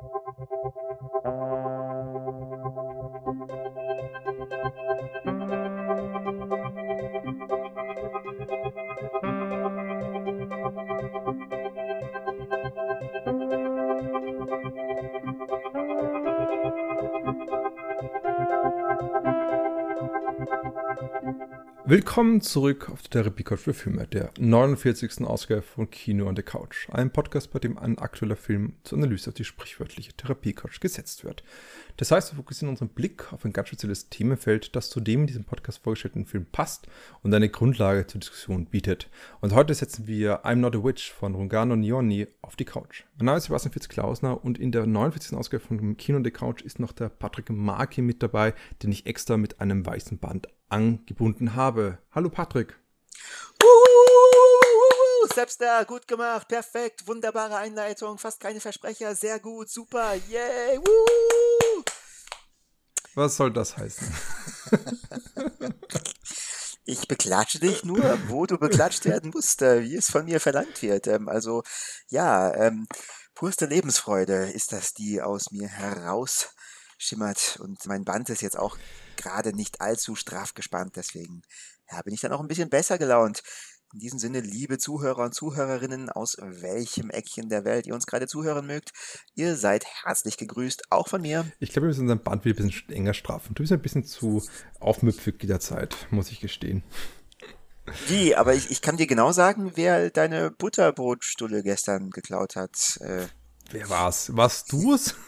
Thank you. Willkommen zurück auf der Therapie für Filme, der 49. Ausgabe von Kino on the Couch. Ein Podcast, bei dem ein aktueller Film zur Analyse auf die sprichwörtliche Therapie Couch gesetzt wird. Das heißt, wir fokussieren unseren Blick auf ein ganz spezielles Themenfeld, das zu dem in diesem Podcast vorgestellten Film passt und eine Grundlage zur Diskussion bietet. Und heute setzen wir I'm Not a Witch von Rungano Nioni auf die Couch. Mein Name ist Sebastian Fitz-Klausner und in der 49. Ausgabe von Kino on the Couch ist noch der Patrick Marki mit dabei, den ich extra mit einem weißen Band angebunden habe. Hallo Patrick. Uh, selbst da, gut gemacht, perfekt, wunderbare Einleitung, fast keine Versprecher, sehr gut, super, yay, woo. Was soll das heißen? ich beklatsche dich nur, wo du beklatscht werden musst, äh, wie es von mir verlangt wird. Ähm, also ja, ähm, purste Lebensfreude ist das, die aus mir herausschimmert. Und mein Band ist jetzt auch gerade nicht allzu straff gespannt. Deswegen ja, bin ich dann auch ein bisschen besser gelaunt. In diesem Sinne, liebe Zuhörer und Zuhörerinnen, aus welchem Eckchen der Welt ihr uns gerade zuhören mögt, ihr seid herzlich gegrüßt, auch von mir. Ich glaube, wir müssen unseren Band wieder ein bisschen enger straffen. Du bist ein bisschen zu aufmüpfig jederzeit, muss ich gestehen. Wie? Aber ich, ich kann dir genau sagen, wer deine Butterbrotstulle gestern geklaut hat. Äh, wer war's? Warst du's?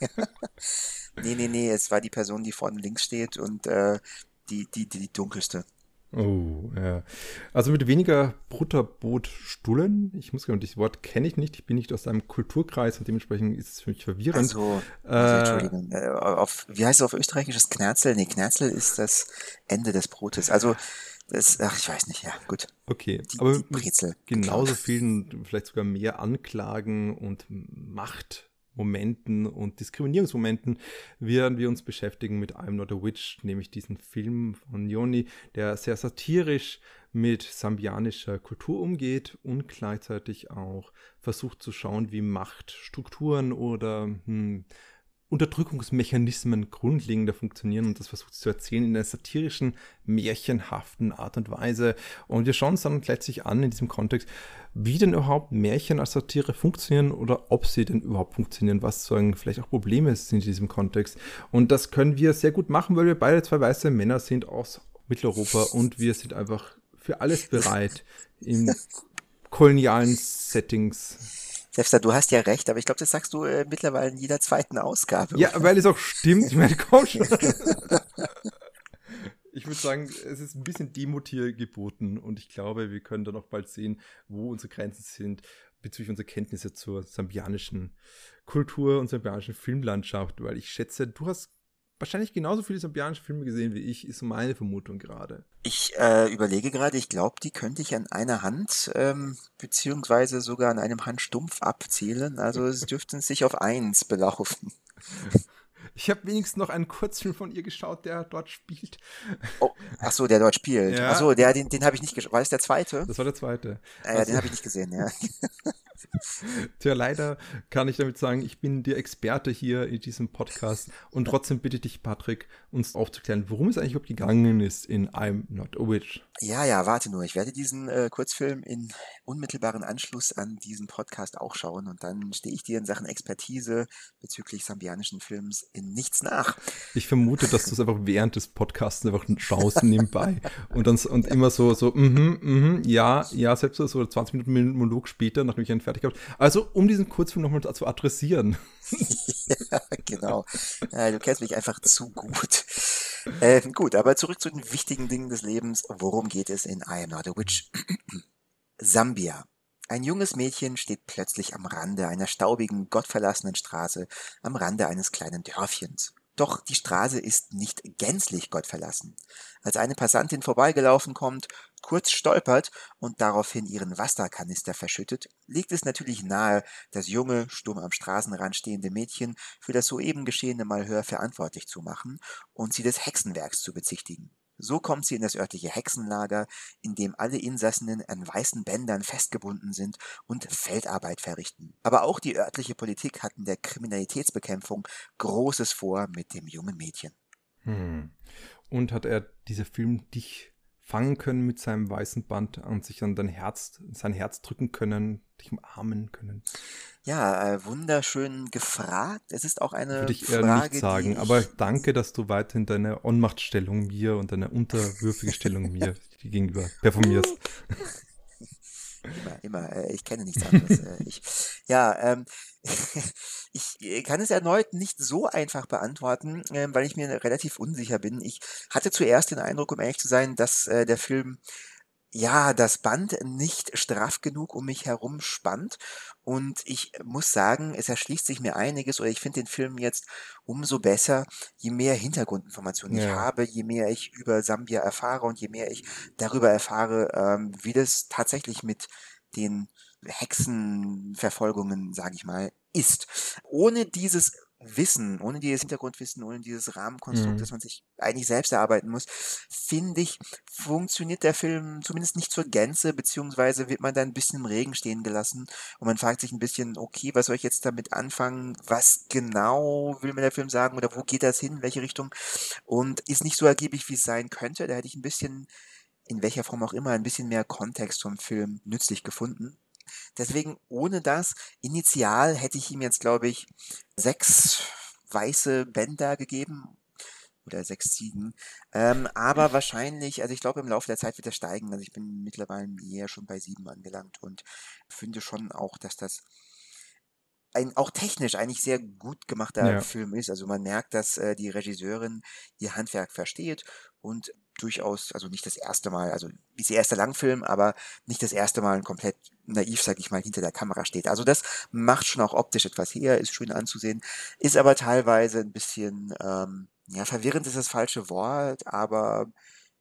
nee, nee, nee, es war die Person, die vorne links steht und äh, die, die, die, die dunkelste. Oh, ja. Also mit weniger Butterbrotstullen. Ich muss sagen, das Wort kenne ich nicht. Ich bin nicht aus einem Kulturkreis und dementsprechend ist es für mich verwirrend. Also, also Entschuldigung. Äh, auf, wie heißt es auf Österreichisch? Knerzel? Nee, Knerzel ist das Ende des Brotes. Also, das, ach, ich weiß nicht, ja, gut. Okay, die, aber die Brezel. genauso vielen, vielleicht sogar mehr Anklagen und Macht Momenten und Diskriminierungsmomenten werden wir uns beschäftigen mit I'm Not a Witch, nämlich diesen Film von Joni, der sehr satirisch mit sambianischer Kultur umgeht und gleichzeitig auch versucht zu schauen, wie Machtstrukturen oder hm, Unterdrückungsmechanismen grundlegender funktionieren und das versucht zu erzählen in einer satirischen, märchenhaften Art und Weise. Und wir schauen uns dann letztlich an in diesem Kontext, wie denn überhaupt Märchen als Satire funktionieren oder ob sie denn überhaupt funktionieren, was sagen vielleicht auch Probleme sind in diesem Kontext. Und das können wir sehr gut machen, weil wir beide zwei weiße Männer sind aus Mitteleuropa und wir sind einfach für alles bereit in kolonialen Settings. Selbst du hast ja recht, aber ich glaube, das sagst du äh, mittlerweile in jeder zweiten Ausgabe. Ja, weil es auch stimmt. Ich meine, komm schon. ich würde sagen, es ist ein bisschen Demut hier geboten und ich glaube, wir können dann auch bald sehen, wo unsere Grenzen sind bezüglich unserer Kenntnisse zur sambianischen Kultur und sambianischen Filmlandschaft, weil ich schätze, du hast wahrscheinlich genauso viele sambianische Filme gesehen wie ich, ist meine Vermutung gerade. Ich äh, überlege gerade, ich glaube, die könnte ich an einer Hand, ähm, beziehungsweise sogar an einem Handstumpf abzählen. Also es dürften sich auf eins belaufen. Ich habe wenigstens noch einen Kurzfilm von ihr geschaut, der dort spielt. Oh, ach so, der dort spielt. Ja. Ach so, der, den, den habe ich nicht geschaut. War das der zweite? Das war der zweite. Äh, also, den habe ich nicht gesehen, ja. Tja, leider kann ich damit sagen, ich bin der Experte hier in diesem Podcast und trotzdem bitte dich, Patrick, uns aufzuklären, worum es eigentlich überhaupt gegangen ist in I'm Not a Witch. Ja, ja, warte nur. Ich werde diesen äh, Kurzfilm in unmittelbaren Anschluss an diesen Podcast auch schauen und dann stehe ich dir in Sachen Expertise bezüglich sambianischen Films in nichts nach. Ich vermute, dass du es einfach während des Podcasts einfach schaust nebenbei und dann und immer so, so, mhm, mhm, ja, ja, selbst so 20 Minuten Monolog später, nachdem ich einen fertig habe. Also, um diesen Kurzfilm nochmal zu adressieren. ja, genau. Ja, du kennst mich einfach zu gut. Äh, gut, aber zurück zu den wichtigen Dingen des Lebens. Worum geht es in I Am Not a Witch? Sambia. Ein junges Mädchen steht plötzlich am Rande einer staubigen, gottverlassenen Straße, am Rande eines kleinen Dörfchens. Doch die Straße ist nicht gänzlich gottverlassen. Als eine Passantin vorbeigelaufen kommt, kurz stolpert und daraufhin ihren Wasserkanister verschüttet, liegt es natürlich nahe, das junge, stumm am Straßenrand stehende Mädchen für das soeben geschehene Malheur verantwortlich zu machen und sie des Hexenwerks zu bezichtigen. So kommt sie in das örtliche Hexenlager, in dem alle Insassinnen an weißen Bändern festgebunden sind und Feldarbeit verrichten. Aber auch die örtliche Politik hat in der Kriminalitätsbekämpfung Großes vor mit dem jungen Mädchen. Hm. Und hat er dieser Film dich fangen können mit seinem weißen Band und sich an dein Herz, sein Herz drücken können, dich umarmen können? Ja, äh, wunderschön gefragt. Es ist auch eine Würde ich eher Frage, nicht sagen, aber danke, dass du weiterhin deine Ohnmachtstellung mir und deine unterwürfige Stellung mir gegenüber performierst. Immer, immer. Äh, ich kenne nichts anderes. Äh, ich, ja, ähm, ich äh, kann es erneut nicht so einfach beantworten, äh, weil ich mir relativ unsicher bin. Ich hatte zuerst den Eindruck, um ehrlich zu sein, dass äh, der Film ja, das Band nicht straff genug um mich herum spannt. Und ich muss sagen, es erschließt sich mir einiges oder ich finde den Film jetzt umso besser, je mehr Hintergrundinformationen ich habe, je mehr ich über Sambia erfahre und je mehr ich darüber erfahre, ähm, wie das tatsächlich mit den Hexenverfolgungen, sage ich mal, ist. Ohne dieses Wissen, ohne dieses Hintergrundwissen, ohne dieses Rahmenkonstrukt, mhm. das man sich eigentlich selbst erarbeiten muss, finde ich, funktioniert der Film zumindest nicht zur Gänze, beziehungsweise wird man da ein bisschen im Regen stehen gelassen und man fragt sich ein bisschen, okay, was soll ich jetzt damit anfangen? Was genau will mir der Film sagen oder wo geht das hin? In welche Richtung? Und ist nicht so ergiebig, wie es sein könnte. Da hätte ich ein bisschen, in welcher Form auch immer, ein bisschen mehr Kontext vom Film nützlich gefunden. Deswegen, ohne das, initial hätte ich ihm jetzt, glaube ich, sechs weiße Bänder gegeben oder sechs Ziegen. Ähm, aber wahrscheinlich, also ich glaube, im Laufe der Zeit wird er steigen. Also ich bin mittlerweile eher schon bei sieben angelangt und finde schon auch, dass das ein auch technisch eigentlich sehr gut gemachter ja. Film ist. Also man merkt, dass äh, die Regisseurin ihr Handwerk versteht und durchaus, also nicht das erste Mal, also ist ihr erster Langfilm, aber nicht das erste Mal komplett naiv, sag ich mal, hinter der Kamera steht. Also das macht schon auch optisch etwas her, ist schön anzusehen, ist aber teilweise ein bisschen, ähm, ja, verwirrend ist das falsche Wort, aber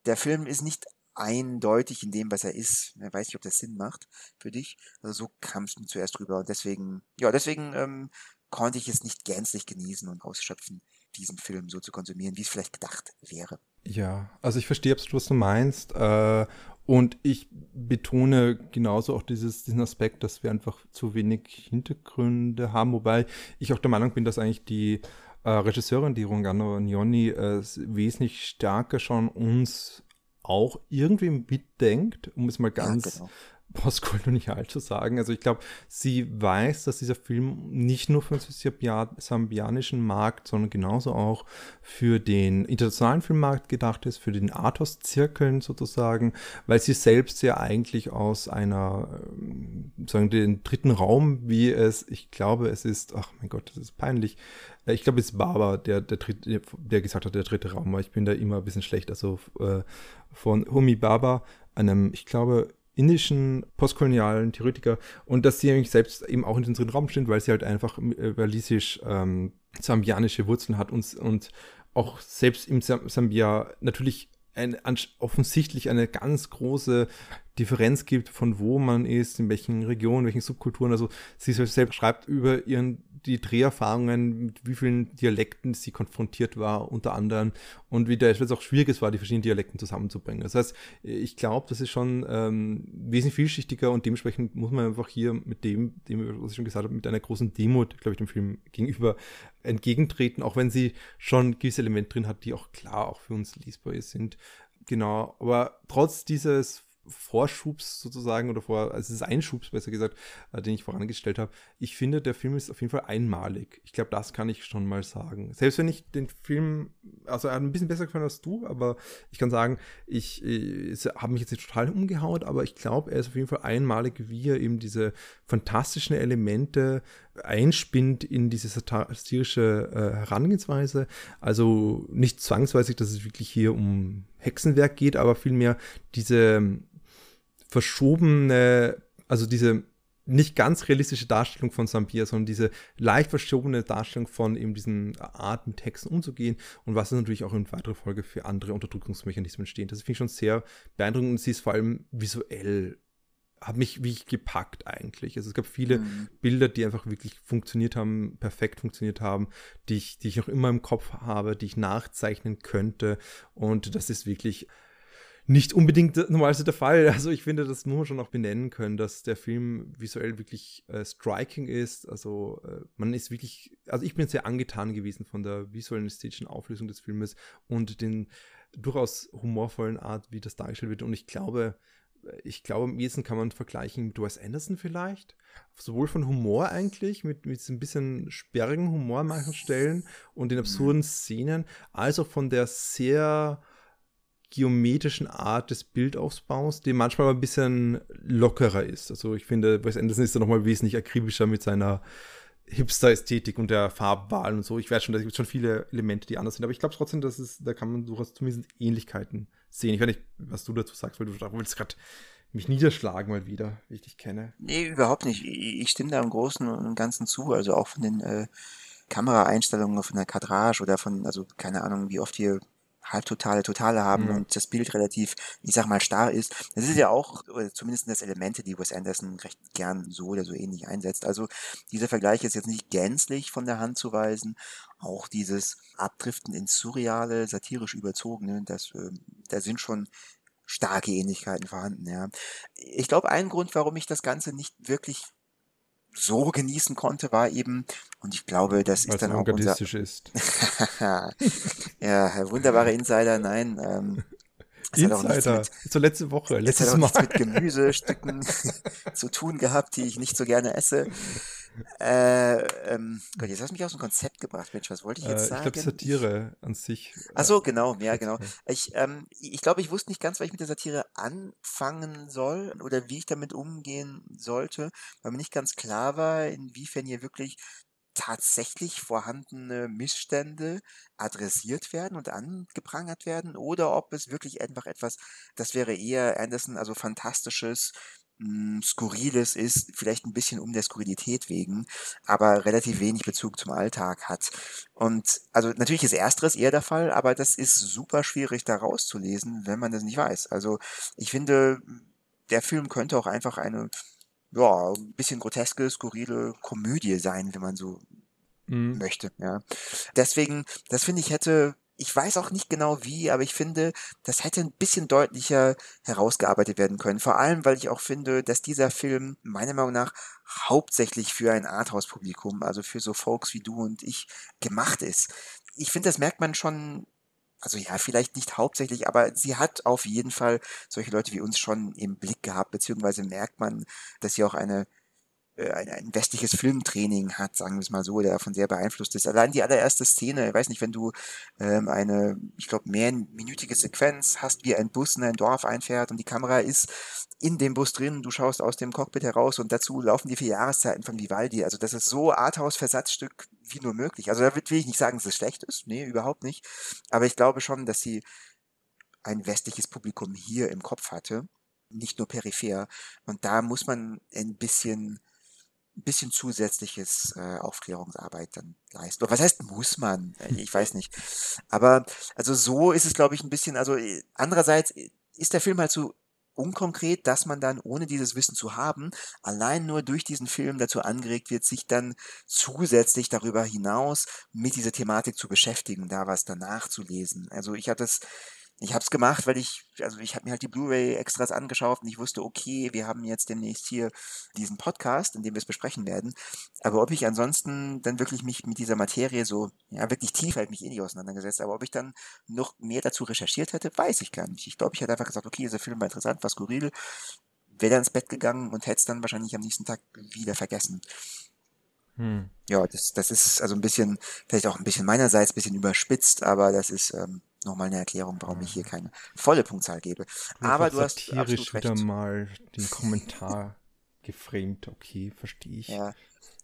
der Film ist nicht eindeutig in dem, was er ist. Ich weiß nicht, ob das Sinn macht für dich. Also so kam es mir zuerst rüber und deswegen, ja, deswegen ähm, konnte ich es nicht gänzlich genießen und ausschöpfen, diesen Film so zu konsumieren, wie es vielleicht gedacht wäre. Ja, also ich verstehe absolut, was du meinst. Äh, und ich betone genauso auch dieses, diesen Aspekt, dass wir einfach zu wenig Hintergründe haben, wobei ich auch der Meinung bin, dass eigentlich die äh, Regisseurin, die Rungano Nioni, äh, wesentlich stärker schon uns auch irgendwie mitdenkt, um es mal ganz ja, genau postkolonial zu sagen. Also ich glaube, sie weiß, dass dieser Film nicht nur für den sambianischen Markt, sondern genauso auch für den internationalen Filmmarkt gedacht ist, für den Artos-Zirkeln sozusagen, weil sie selbst ja eigentlich aus einer, ähm, sagen den dritten Raum, wie es, ich glaube, es ist, ach mein Gott, das ist peinlich, äh, ich glaube, es ist Baba, der, der, der gesagt hat, der dritte Raum, aber ich bin da immer ein bisschen schlecht. Also äh, von Humi Baba, einem, ich glaube, indischen postkolonialen Theoretiker und dass sie nämlich selbst eben auch in unseren Raum stehen, weil sie halt einfach äh, walisisch ähm, zambianische Wurzeln hat und, und auch selbst im Sambia natürlich ein, offensichtlich eine ganz große Differenz gibt, von wo man ist, in welchen Regionen, welchen Subkulturen. Also sie selbst schreibt über ihren die Dreherfahrungen, mit wie vielen Dialekten sie konfrontiert war, unter anderem, und wie es auch schwierig es war, die verschiedenen Dialekten zusammenzubringen. Das heißt, ich glaube, das ist schon ähm, wesentlich vielschichtiger und dementsprechend muss man einfach hier mit dem, dem was ich schon gesagt habe, mit einer großen Demut, glaube ich, dem Film gegenüber entgegentreten, auch wenn sie schon gewisse Elemente drin hat, die auch klar auch für uns lesbar sind. Genau, aber trotz dieses Vorschubs sozusagen oder vor, also es ist Einschubs besser gesagt, äh, den ich vorangestellt habe. Ich finde, der Film ist auf jeden Fall einmalig. Ich glaube, das kann ich schon mal sagen. Selbst wenn ich den Film, also er hat ein bisschen besser gefallen als du, aber ich kann sagen, ich, ich habe mich jetzt nicht total umgehaut, aber ich glaube, er ist auf jeden Fall einmalig, wie er eben diese fantastischen Elemente einspinnt in diese satirische äh, Herangehensweise. Also nicht zwangsweise, dass es wirklich hier um Hexenwerk geht, aber vielmehr diese verschobene, also diese nicht ganz realistische Darstellung von Sampir, sondern diese leicht verschobene Darstellung von eben diesen Art mit Hexen umzugehen und was natürlich auch in weiterer Folge für andere Unterdrückungsmechanismen stehen. Das finde ich schon sehr beeindruckend und sie ist vor allem visuell hat mich wirklich gepackt eigentlich. Also es gab viele mhm. Bilder, die einfach wirklich funktioniert haben, perfekt funktioniert haben, die ich, die ich noch immer im Kopf habe, die ich nachzeichnen könnte. Und das ist wirklich nicht unbedingt normalerweise der Fall. Also ich finde, das muss man schon auch benennen können, dass der Film visuell wirklich äh, striking ist. Also äh, man ist wirklich, also ich bin sehr angetan gewesen von der visuellen ästhetischen Auflösung des Filmes und den durchaus humorvollen Art, wie das dargestellt wird. Und ich glaube, ich glaube, am ehesten kann man vergleichen mit Wes Anderson vielleicht. Sowohl von Humor eigentlich, mit, mit ein bisschen sperrigen Humor an manchen Stellen und den absurden mhm. Szenen, als auch von der sehr geometrischen Art des Bildaufbaus, die manchmal ein bisschen lockerer ist. Also ich finde, Wes Anderson ist da nochmal wesentlich akribischer mit seiner Hipster-Ästhetik und der Farbwahl und so. Ich weiß schon, da gibt es schon viele Elemente, die anders sind, aber ich glaube trotzdem, dass es, da kann man durchaus zumindest Ähnlichkeiten sehen. Ich weiß nicht, was du dazu sagst, weil du willst gerade mich niederschlagen mal wieder, wie ich dich kenne. Nee, überhaupt nicht. Ich stimme da im Großen und Ganzen zu. Also auch von den äh, Kameraeinstellungen von der Kadrage oder von, also keine Ahnung, wie oft hier halbtotale, totale haben mhm. und das Bild relativ, ich sag mal, starr ist. Das ist ja auch, oder zumindest das Elemente, die Wes Anderson recht gern so oder so ähnlich einsetzt. Also dieser Vergleich ist jetzt nicht gänzlich von der Hand zu weisen. Auch dieses Abdriften ins Surreale, satirisch überzogene, das, äh, da sind schon starke Ähnlichkeiten vorhanden, ja. Ich glaube, ein Grund, warum ich das Ganze nicht wirklich so genießen konnte, war eben, und ich glaube, das ist dann auch unser... ist. ja, wunderbare Insider, nein. Ähm, Insider, mit, zur letzte Woche, letztes es hat auch Mal. mit Gemüsestücken zu tun gehabt, die ich nicht so gerne esse. Äh, ähm, Gott, jetzt hast du mich aus dem Konzept gebracht, Mensch, was wollte ich jetzt äh, sagen? Ich glaube, Satire an sich. Ach so, genau, ja, genau. Ich, ähm, ich glaube, ich wusste nicht ganz, was ich mit der Satire anfangen soll oder wie ich damit umgehen sollte, weil mir nicht ganz klar war, inwiefern hier wirklich tatsächlich vorhandene Missstände adressiert werden und angeprangert werden oder ob es wirklich einfach etwas, das wäre eher Anderson, also fantastisches, hm, Skurriles ist, vielleicht ein bisschen um der Skurrilität wegen, aber relativ wenig Bezug zum Alltag hat. Und also natürlich ist ersteres eher der Fall, aber das ist super schwierig da rauszulesen, wenn man das nicht weiß. Also ich finde, der Film könnte auch einfach eine ja, ein bisschen groteske, skurrile Komödie sein, wenn man so mhm. möchte. Ja. Deswegen, das finde ich hätte ich weiß auch nicht genau wie, aber ich finde, das hätte ein bisschen deutlicher herausgearbeitet werden können. Vor allem, weil ich auch finde, dass dieser Film meiner Meinung nach hauptsächlich für ein Arthouse-Publikum, also für so Folks wie du und ich, gemacht ist. Ich finde, das merkt man schon also ja, vielleicht nicht hauptsächlich, aber sie hat auf jeden Fall solche Leute wie uns schon im Blick gehabt, beziehungsweise merkt man, dass sie auch eine ein, ein westliches Filmtraining hat, sagen wir es mal so, der davon sehr beeinflusst ist. Allein die allererste Szene, ich weiß nicht, wenn du ähm, eine, ich glaube, mehrminütige Sequenz hast, wie ein Bus in ein Dorf einfährt und die Kamera ist in dem Bus drin, du schaust aus dem Cockpit heraus und dazu laufen die vier Jahreszeiten von Vivaldi. Also das ist so Arthouse-Versatzstück wie nur möglich. Also da will ich nicht sagen, dass es schlecht ist, nee, überhaupt nicht. Aber ich glaube schon, dass sie ein westliches Publikum hier im Kopf hatte, nicht nur peripher. Und da muss man ein bisschen ein bisschen zusätzliches äh, Aufklärungsarbeit dann leisten. Was heißt muss man? Äh, ich weiß nicht. Aber also so ist es, glaube ich, ein bisschen, also äh, andererseits äh, ist der Film halt so unkonkret, dass man dann, ohne dieses Wissen zu haben, allein nur durch diesen Film dazu angeregt wird, sich dann zusätzlich darüber hinaus mit dieser Thematik zu beschäftigen, da was danach zu lesen. Also ich hatte es ich habe es gemacht, weil ich, also ich habe mir halt die Blu-ray-Extras angeschaut und ich wusste, okay, wir haben jetzt demnächst hier diesen Podcast, in dem wir es besprechen werden. Aber ob ich ansonsten dann wirklich mich mit dieser Materie so, ja, wirklich tief halt mich eh nicht auseinandergesetzt, aber ob ich dann noch mehr dazu recherchiert hätte, weiß ich gar nicht. Ich glaube, ich hätte einfach gesagt, okay, dieser Film war interessant, war skurril, wäre dann ins Bett gegangen und hätte es dann wahrscheinlich am nächsten Tag wieder vergessen. Hm. Ja, das, das ist also ein bisschen, vielleicht auch ein bisschen meinerseits, ein bisschen überspitzt, aber das ist, ähm, nochmal eine Erklärung, warum ich hier keine volle Punktzahl gebe. Aber du hast satirisch wieder mal den Kommentar geframed. Okay, verstehe ich. Ja.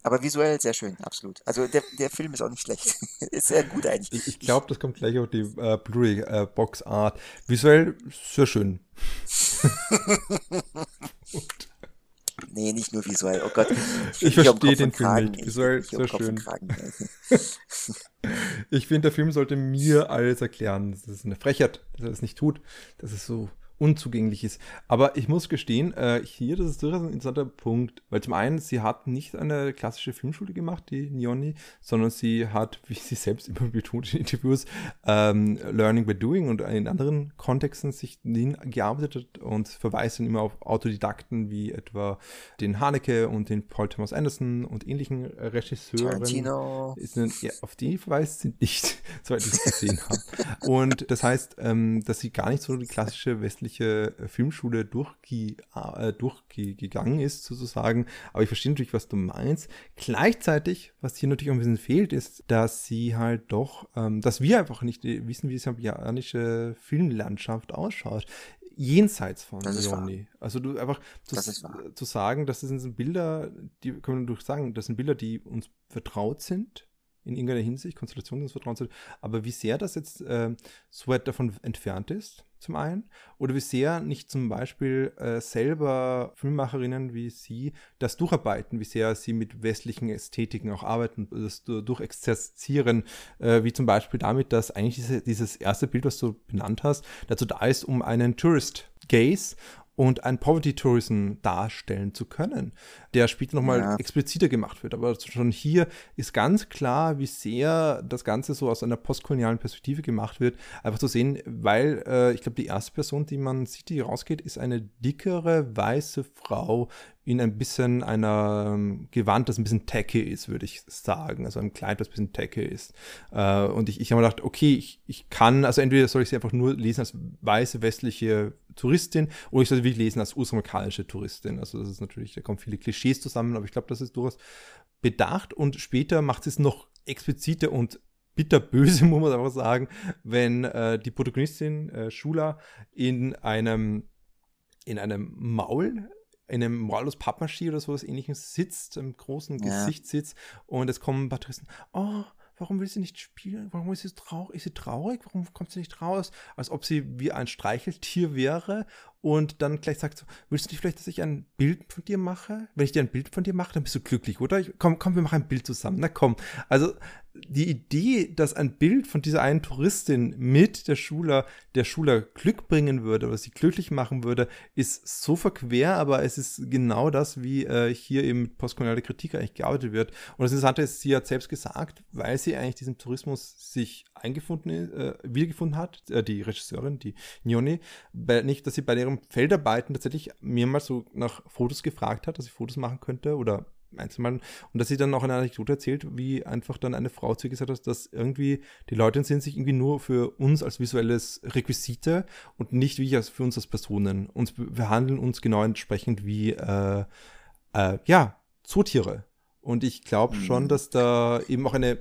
Aber visuell sehr schön, absolut. Also der, der Film ist auch nicht schlecht. ist sehr gut eigentlich. Ich, ich glaube, das kommt gleich auf die äh, Blu-ray-Box äh. Visuell sehr schön. Nee, nicht nur visuell. Oh Gott. Ich, ich verstehe den Film nicht. Visuell sehr schön. ich finde, der Film sollte mir alles erklären. Das ist eine Frechheit, dass er das nicht tut. Das ist so unzugänglich ist. Aber ich muss gestehen, äh, hier, das ist durchaus ein interessanter Punkt, weil zum einen, sie hat nicht eine klassische Filmschule gemacht, die Nioni, sondern sie hat, wie sie selbst immer betont in Interviews, ähm, Learning by Doing und in anderen Kontexten sich gearbeitet und verweist dann immer auf Autodidakten wie etwa den Haneke und den Paul Thomas Anderson und ähnlichen Regisseuren. Tarantino. Ist eine, ja, auf die verweist sie nicht, soweit ich es gesehen habe. Und das heißt, ähm, dass sie gar nicht so die klassische westliche äh, Filmschule durchge äh, durchgegangen ist, sozusagen. Aber ich verstehe natürlich, was du meinst. Gleichzeitig, was hier natürlich auch ein bisschen fehlt, ist, dass sie halt doch, ähm, dass wir einfach nicht wissen, wie die japanische Filmlandschaft ausschaut jenseits von Leone. Also du einfach zu, zu, sagen, das sind Bilder, die können wir durch sagen, das sind Bilder, die uns vertraut sind, in irgendeiner Hinsicht, Konstellationen des Vertrauens sind, aber wie sehr das jetzt äh, so weit davon entfernt ist, zum einen, oder wie sehr nicht zum Beispiel äh, selber Filmemacherinnen wie sie das durcharbeiten, wie sehr sie mit westlichen Ästhetiken auch arbeiten, das durchexerzieren, äh, wie zum Beispiel damit, dass eigentlich diese, dieses erste Bild, was du benannt hast, dazu da ist, um einen Tourist Gaze und ein Poverty Tourism darstellen zu können, der später nochmal ja. expliziter gemacht wird. Aber schon hier ist ganz klar, wie sehr das Ganze so aus einer postkolonialen Perspektive gemacht wird. Einfach zu sehen, weil äh, ich glaube, die erste Person, die man sieht, die rausgeht, ist eine dickere, weiße Frau in ein bisschen einer ähm, Gewand, das ein bisschen tacky ist, würde ich sagen. Also ein Kleid, das ein bisschen tacky ist. Äh, und ich, ich habe mir gedacht, okay, ich, ich kann, also entweder soll ich sie einfach nur lesen als weiße westliche Touristin oder ich soll sie wirklich lesen als ursprüngliche Touristin. Also das ist natürlich, da kommen viele Klischees zusammen, aber ich glaube, das ist durchaus bedacht und später macht es noch expliziter und bitterböse, muss man einfach sagen, wenn äh, die Protagonistin äh, Shula in einem in einem Maul in einem Moralus Pappmaschine oder sowas ähnliches sitzt, im großen ja. Gesicht sitzt und es kommen ein paar Touristen, oh, warum will sie nicht spielen? Warum ist sie traurig? Ist sie traurig? Warum kommt sie nicht raus? Als ob sie wie ein Streicheltier wäre und dann gleich sagt so, willst du nicht vielleicht, dass ich ein Bild von dir mache? Wenn ich dir ein Bild von dir mache, dann bist du glücklich, oder? komm, komm, wir machen ein Bild zusammen. Na komm. Also die Idee, dass ein Bild von dieser einen Touristin mit der Schüler, der Schüler Glück bringen würde oder sie glücklich machen würde, ist so verquer, aber es ist genau das, wie äh, hier eben mit postkolonialer Kritik eigentlich gearbeitet wird. Und das Interessante ist, sie hat selbst gesagt, weil sie eigentlich diesen Tourismus sich eingefunden, äh, wiedergefunden hat, äh, die Regisseurin, die Nione, nicht, dass sie bei ihren Feldarbeiten tatsächlich mehrmals so nach Fotos gefragt hat, dass sie Fotos machen könnte oder einzelmal. Und dass sie dann auch eine Anekdote erzählt, wie einfach dann eine Frau zu ihr gesagt hat, dass irgendwie die Leute sind sich irgendwie nur für uns als visuelles Requisite und nicht wie für uns als Personen. Und wir handeln uns genau entsprechend wie, äh, äh, ja, Zootiere. Und ich glaube schon, mhm. dass da eben auch eine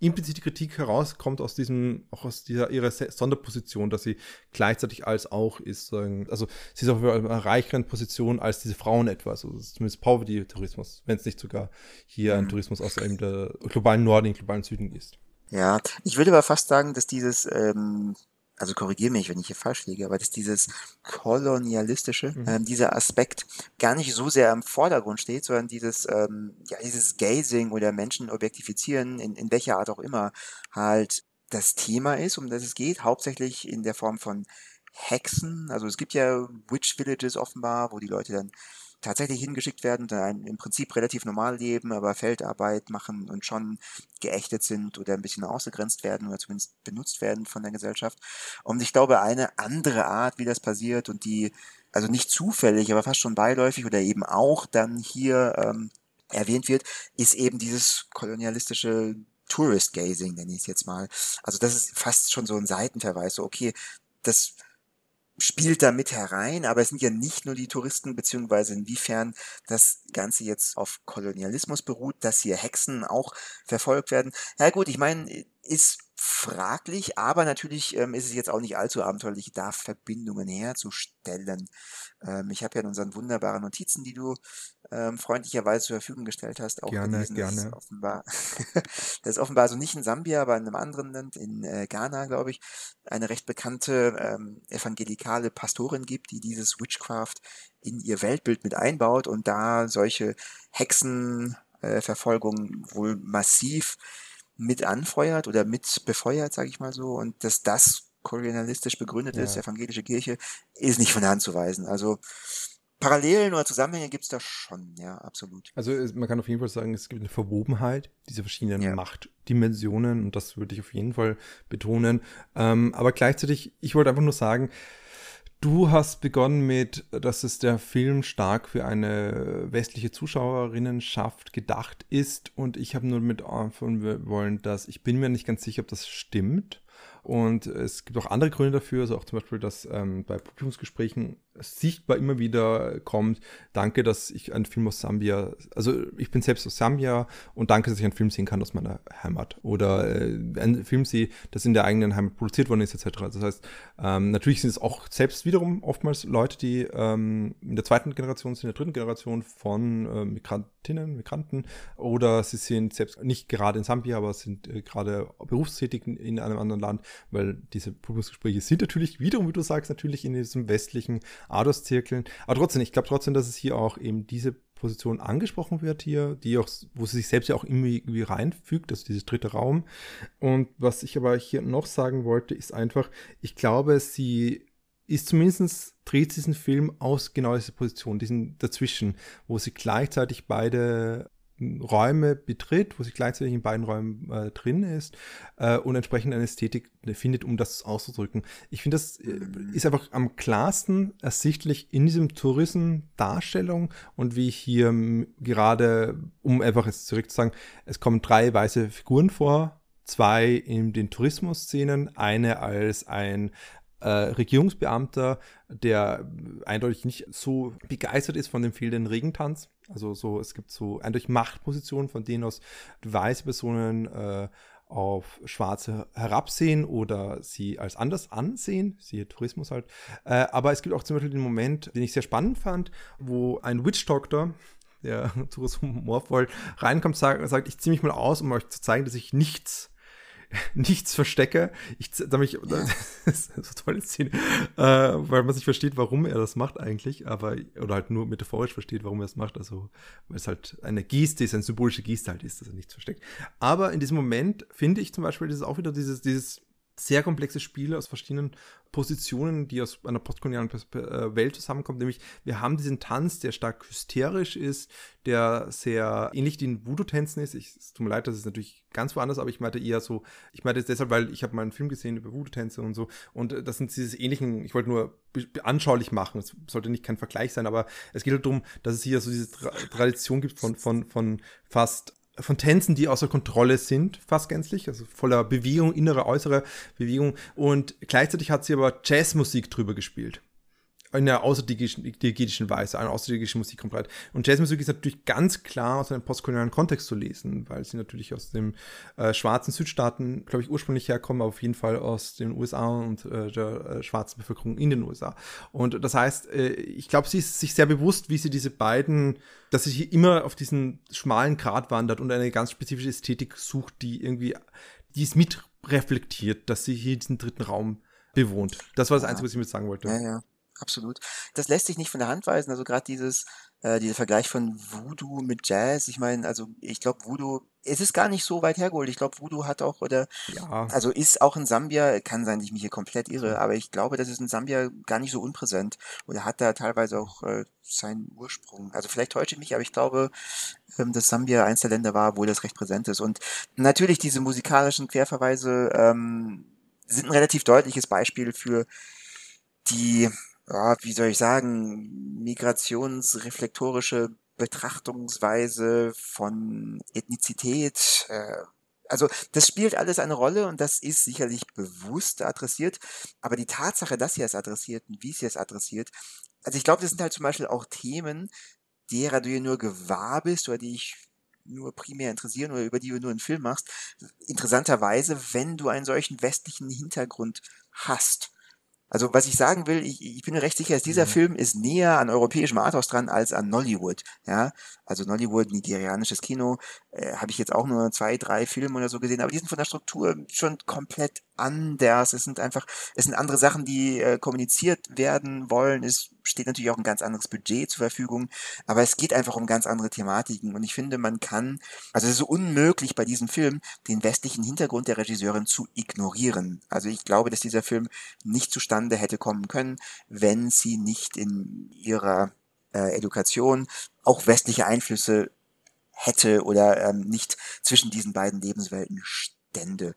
implizite Kritik herauskommt aus diesem, auch aus dieser ihrer Sonderposition, dass sie gleichzeitig als auch ist, also sie ist auf einer reicheren Position als diese Frauen etwas, also zumindest Poverty-Tourismus, wenn es nicht sogar hier ein mhm. Tourismus aus dem globalen Norden, dem globalen Süden ist. Ja, ich würde aber fast sagen, dass dieses ähm, also korrigiere mich, wenn ich hier falsch liege, aber dass dieses kolonialistische, mhm. ähm, dieser Aspekt gar nicht so sehr im Vordergrund steht, sondern dieses, ähm, ja, dieses Gazing oder Menschen objektifizieren, in, in welcher Art auch immer, halt das Thema ist, um das es geht, hauptsächlich in der Form von Hexen. Also es gibt ja Witch Villages offenbar, wo die Leute dann tatsächlich hingeschickt werden ein im Prinzip relativ normal leben, aber Feldarbeit machen und schon geächtet sind oder ein bisschen ausgegrenzt werden oder zumindest benutzt werden von der Gesellschaft. Und ich glaube, eine andere Art, wie das passiert und die, also nicht zufällig, aber fast schon beiläufig oder eben auch dann hier ähm, erwähnt wird, ist eben dieses kolonialistische Tourist Gazing, nenne ich es jetzt mal. Also das ist fast schon so ein Seitenverweis, so okay, das spielt da mit herein, aber es sind ja nicht nur die Touristen, beziehungsweise inwiefern das Ganze jetzt auf Kolonialismus beruht, dass hier Hexen auch verfolgt werden. Ja gut, ich meine, ist fraglich, aber natürlich ähm, ist es jetzt auch nicht allzu abenteuerlich, da Verbindungen herzustellen. Ähm, ich habe ja in unseren wunderbaren Notizen, die du ähm, freundlicherweise zur Verfügung gestellt hast, auch gerne, gelesen, gerne. Dass es offenbar, das ist offenbar also nicht in Sambia, aber in einem anderen Land, in äh, Ghana, glaube ich, eine recht bekannte ähm, evangelikale Pastorin gibt, die dieses Witchcraft in ihr Weltbild mit einbaut und da solche Hexenverfolgungen äh, wohl massiv mit anfeuert oder mit befeuert, sage ich mal so, und dass das kolonialistisch begründet ja. ist, evangelische Kirche, ist nicht von der Hand zu weisen. Also Parallelen oder Zusammenhänge gibt es da schon, ja, absolut. Also man kann auf jeden Fall sagen, es gibt eine Verwobenheit dieser verschiedenen ja. Machtdimensionen und das würde ich auf jeden Fall betonen. Ähm, aber gleichzeitig, ich wollte einfach nur sagen, Du hast begonnen mit, dass es der Film stark für eine westliche Zuschauerinnenschaft gedacht ist und ich habe nur mit anfangen wollen, dass ich bin mir nicht ganz sicher, ob das stimmt. Und es gibt auch andere Gründe dafür, also auch zum Beispiel, dass ähm, bei Publikumsgesprächen sichtbar immer wieder kommt, danke, dass ich einen Film aus Sambia, also ich bin selbst aus Sambia und danke, dass ich einen Film sehen kann aus meiner Heimat. Oder äh, einen Film sehe, das in der eigenen Heimat produziert worden ist, etc. Das heißt, ähm, natürlich sind es auch selbst wiederum oftmals Leute, die ähm, in der zweiten Generation sind, in der dritten Generation von äh, Migrantinnen, Migranten, oder sie sind selbst nicht gerade in Sambia, aber sind äh, gerade berufstätig in, in einem anderen Land weil diese Publikumsgespräche sind natürlich wiederum, wie du sagst, natürlich in diesem westlichen ADOS-Zirkeln. Aber trotzdem, ich glaube trotzdem, dass es hier auch eben diese Position angesprochen wird hier, die auch, wo sie sich selbst ja auch irgendwie, reinfügt, also dieses dritte Raum. Und was ich aber hier noch sagen wollte, ist einfach, ich glaube, sie ist zumindest dreht diesen Film aus genau dieser Position, diesen dazwischen, wo sie gleichzeitig beide Räume betritt, wo sie gleichzeitig in beiden Räumen äh, drin ist äh, und entsprechend eine Ästhetik findet, um das auszudrücken. Ich finde, das äh, ist einfach am klarsten ersichtlich in diesem Tourismus-Darstellung und wie ich hier gerade, um einfach jetzt zurück zu sagen, es kommen drei weiße Figuren vor, zwei in den Tourismus-Szenen, eine als ein äh, Regierungsbeamter, der eindeutig nicht so begeistert ist von dem fehlenden Regentanz. Also so, es gibt so eindeutig Machtpositionen, von denen aus weiße Personen äh, auf Schwarze herabsehen oder sie als anders ansehen, siehe Tourismus halt. Äh, aber es gibt auch zum Beispiel den Moment, den ich sehr spannend fand, wo ein Witch Doctor, der so humorvoll reinkommt, sagt, sagt ich ziehe mich mal aus, um euch zu zeigen, dass ich nichts nichts verstecke. Ich, damit ich, das ist eine tolle Szene, äh, weil man sich versteht, warum er das macht eigentlich, aber, oder halt nur metaphorisch versteht, warum er es macht, also, weil es halt eine Geste ist, eine symbolische Geste halt ist, dass er nichts versteckt. Aber in diesem Moment finde ich zum Beispiel, das ist auch wieder dieses, dieses sehr komplexe Spiele aus verschiedenen Positionen, die aus einer postkolonialen äh, Welt zusammenkommen. Nämlich, wir haben diesen Tanz, der stark hysterisch ist, der sehr ähnlich den Voodoo-Tänzen ist. Ich, es tut mir leid, das ist natürlich ganz woanders, aber ich meinte eher so, ich meinte es deshalb, weil ich habe mal einen Film gesehen über Voodoo-Tänze und so. Und äh, das sind diese ähnlichen, ich wollte nur anschaulich machen. Es sollte nicht kein Vergleich sein, aber es geht halt darum, dass es hier so diese Tra Tradition gibt von, von, von fast von Tänzen, die außer Kontrolle sind, fast gänzlich, also voller Bewegung, innere, äußere Bewegung. Und gleichzeitig hat sie aber Jazzmusik drüber gespielt in einer außerdiegetischen Weise, eine außerdigetische Musik komplett. Und Jazzmusik ist natürlich ganz klar aus einem postkolonialen Kontext zu lesen, weil sie natürlich aus dem äh, schwarzen Südstaaten, glaube ich, ursprünglich herkommen, aber auf jeden Fall aus den USA und äh, der äh, schwarzen Bevölkerung in den USA. Und das heißt, äh, ich glaube, sie ist sich sehr bewusst, wie sie diese beiden, dass sie hier immer auf diesen schmalen Grat wandert und eine ganz spezifische Ästhetik sucht, die irgendwie, die es mit reflektiert, dass sie hier diesen dritten Raum bewohnt. Das war das Einzige, was ich mit sagen wollte. Ja, ja absolut. Das lässt sich nicht von der Hand weisen. Also gerade dieses, äh, dieser Vergleich von Voodoo mit Jazz. Ich meine, also ich glaube, Voodoo, es ist gar nicht so weit hergeholt. Ich glaube, Voodoo hat auch, oder, ja. also ist auch in Sambia, kann sein, dass ich mich hier komplett irre, aber ich glaube, das ist in Sambia gar nicht so unpräsent oder hat da teilweise auch äh, seinen Ursprung. Also vielleicht täusche ich mich, aber ich glaube, ähm, dass Sambia eins der Länder war, wo das recht präsent ist. Und natürlich diese musikalischen Querverweise ähm, sind ein relativ deutliches Beispiel für die ja, wie soll ich sagen, migrationsreflektorische Betrachtungsweise von Ethnizität. Äh, also das spielt alles eine Rolle und das ist sicherlich bewusst adressiert. Aber die Tatsache, dass sie es adressiert und wie sie es adressiert, also ich glaube, das sind halt zum Beispiel auch Themen, derer du dir nur gewahr bist oder die ich nur primär interessieren oder über die du nur einen Film machst. Interessanterweise, wenn du einen solchen westlichen Hintergrund hast. Also was ich sagen will, ich, ich bin mir recht sicher, dass dieser mhm. Film ist näher an europäischem Arthouse dran als an Nollywood. Ja, also Nollywood, nigerianisches Kino, äh, habe ich jetzt auch nur zwei, drei Filme oder so gesehen, aber die sind von der Struktur schon komplett anders. Es sind einfach, es sind andere Sachen, die äh, kommuniziert werden wollen. Es steht natürlich auch ein ganz anderes Budget zur Verfügung, aber es geht einfach um ganz andere Thematiken. Und ich finde, man kann, also es ist unmöglich bei diesem Film, den westlichen Hintergrund der Regisseurin zu ignorieren. Also ich glaube, dass dieser Film nicht zustande hätte kommen können, wenn sie nicht in ihrer äh, Education auch westliche Einflüsse hätte oder ähm, nicht zwischen diesen beiden Lebenswelten stände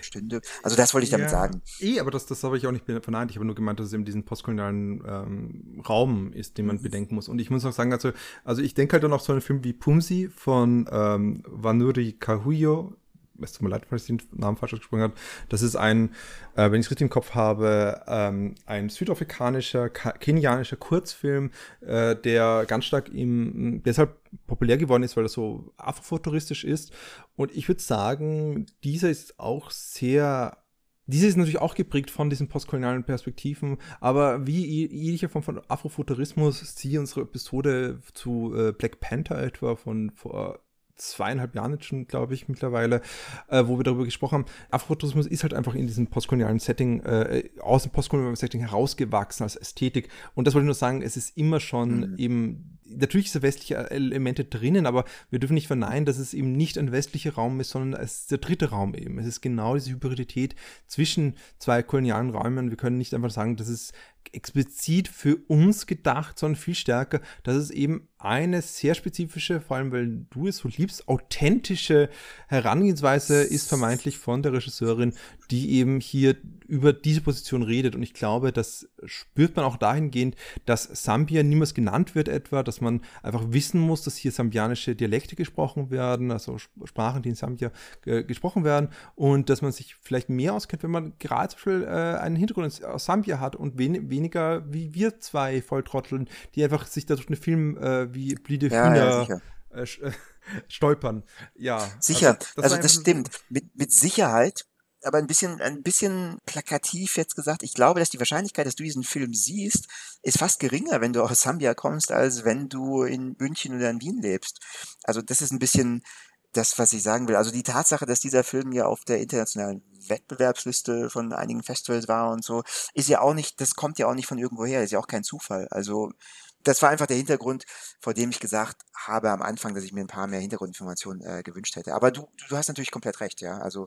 stünde. Also das wollte ich damit ja, sagen. Eh, aber das, das habe ich auch nicht verneint. Ich habe nur gemeint, dass es eben diesen postkolonialen ähm, Raum ist, den man mhm. bedenken muss. Und ich muss auch sagen, also, also ich denke halt dann auch so einen Film wie Pumsi von ähm, Vanuri Kahuyo, es tut mir leid, falls ich den Namen falsch ausgesprochen habe. Das ist ein, äh, wenn ich es richtig im Kopf habe, ähm, ein südafrikanischer, kenianischer Kurzfilm, äh, der ganz stark im, deshalb populär geworden ist, weil er so afrofuturistisch ist. Und ich würde sagen, dieser ist auch sehr diese ist natürlich auch geprägt von diesen postkolonialen Perspektiven, aber wie jegliche Form von Afrofuturismus, siehe unsere Episode zu äh, Black Panther etwa von vor zweieinhalb Jahren jetzt schon, glaube ich, mittlerweile, äh, wo wir darüber gesprochen haben. Afrofuturismus ist halt einfach in diesem postkolonialen Setting, äh, aus dem postkolonialen Setting herausgewachsen als Ästhetik. Und das wollte ich nur sagen, es ist immer schon mhm. eben natürlich sind westliche Elemente drinnen, aber wir dürfen nicht verneinen, dass es eben nicht ein westlicher Raum ist, sondern es ist der dritte Raum eben. Es ist genau diese Hybridität zwischen zwei kolonialen Räumen. Wir können nicht einfach sagen, das ist explizit für uns gedacht, sondern viel stärker, dass es eben eine sehr spezifische, vor allem weil du es so liebst, authentische Herangehensweise ist vermeintlich von der Regisseurin, die eben hier über diese Position redet. Und ich glaube, das spürt man auch dahingehend, dass Sambia niemals genannt wird etwa, dass man einfach wissen muss, dass hier sambianische Dialekte gesprochen werden, also Sprachen, die in Sambia äh, gesprochen werden und dass man sich vielleicht mehr auskennt, wenn man gerade zum Beispiel äh, einen Hintergrund aus Sambia hat und wen weniger wie wir zwei Volltrotteln, die einfach sich da durch einen Film äh, wie Bliede ja, Hühner ja, äh, stolpern. Ja. Sicher, also das, also das stimmt. Mit, mit Sicherheit aber ein bisschen, ein bisschen plakativ jetzt gesagt, ich glaube, dass die Wahrscheinlichkeit, dass du diesen Film siehst, ist fast geringer, wenn du aus Sambia kommst, als wenn du in München oder in Wien lebst. Also das ist ein bisschen das, was ich sagen will. Also die Tatsache, dass dieser Film ja auf der internationalen Wettbewerbsliste von einigen Festivals war und so, ist ja auch nicht, das kommt ja auch nicht von irgendwoher, ist ja auch kein Zufall. Also das war einfach der Hintergrund, vor dem ich gesagt habe am Anfang, dass ich mir ein paar mehr Hintergrundinformationen äh, gewünscht hätte. Aber du, du hast natürlich komplett recht, ja. Also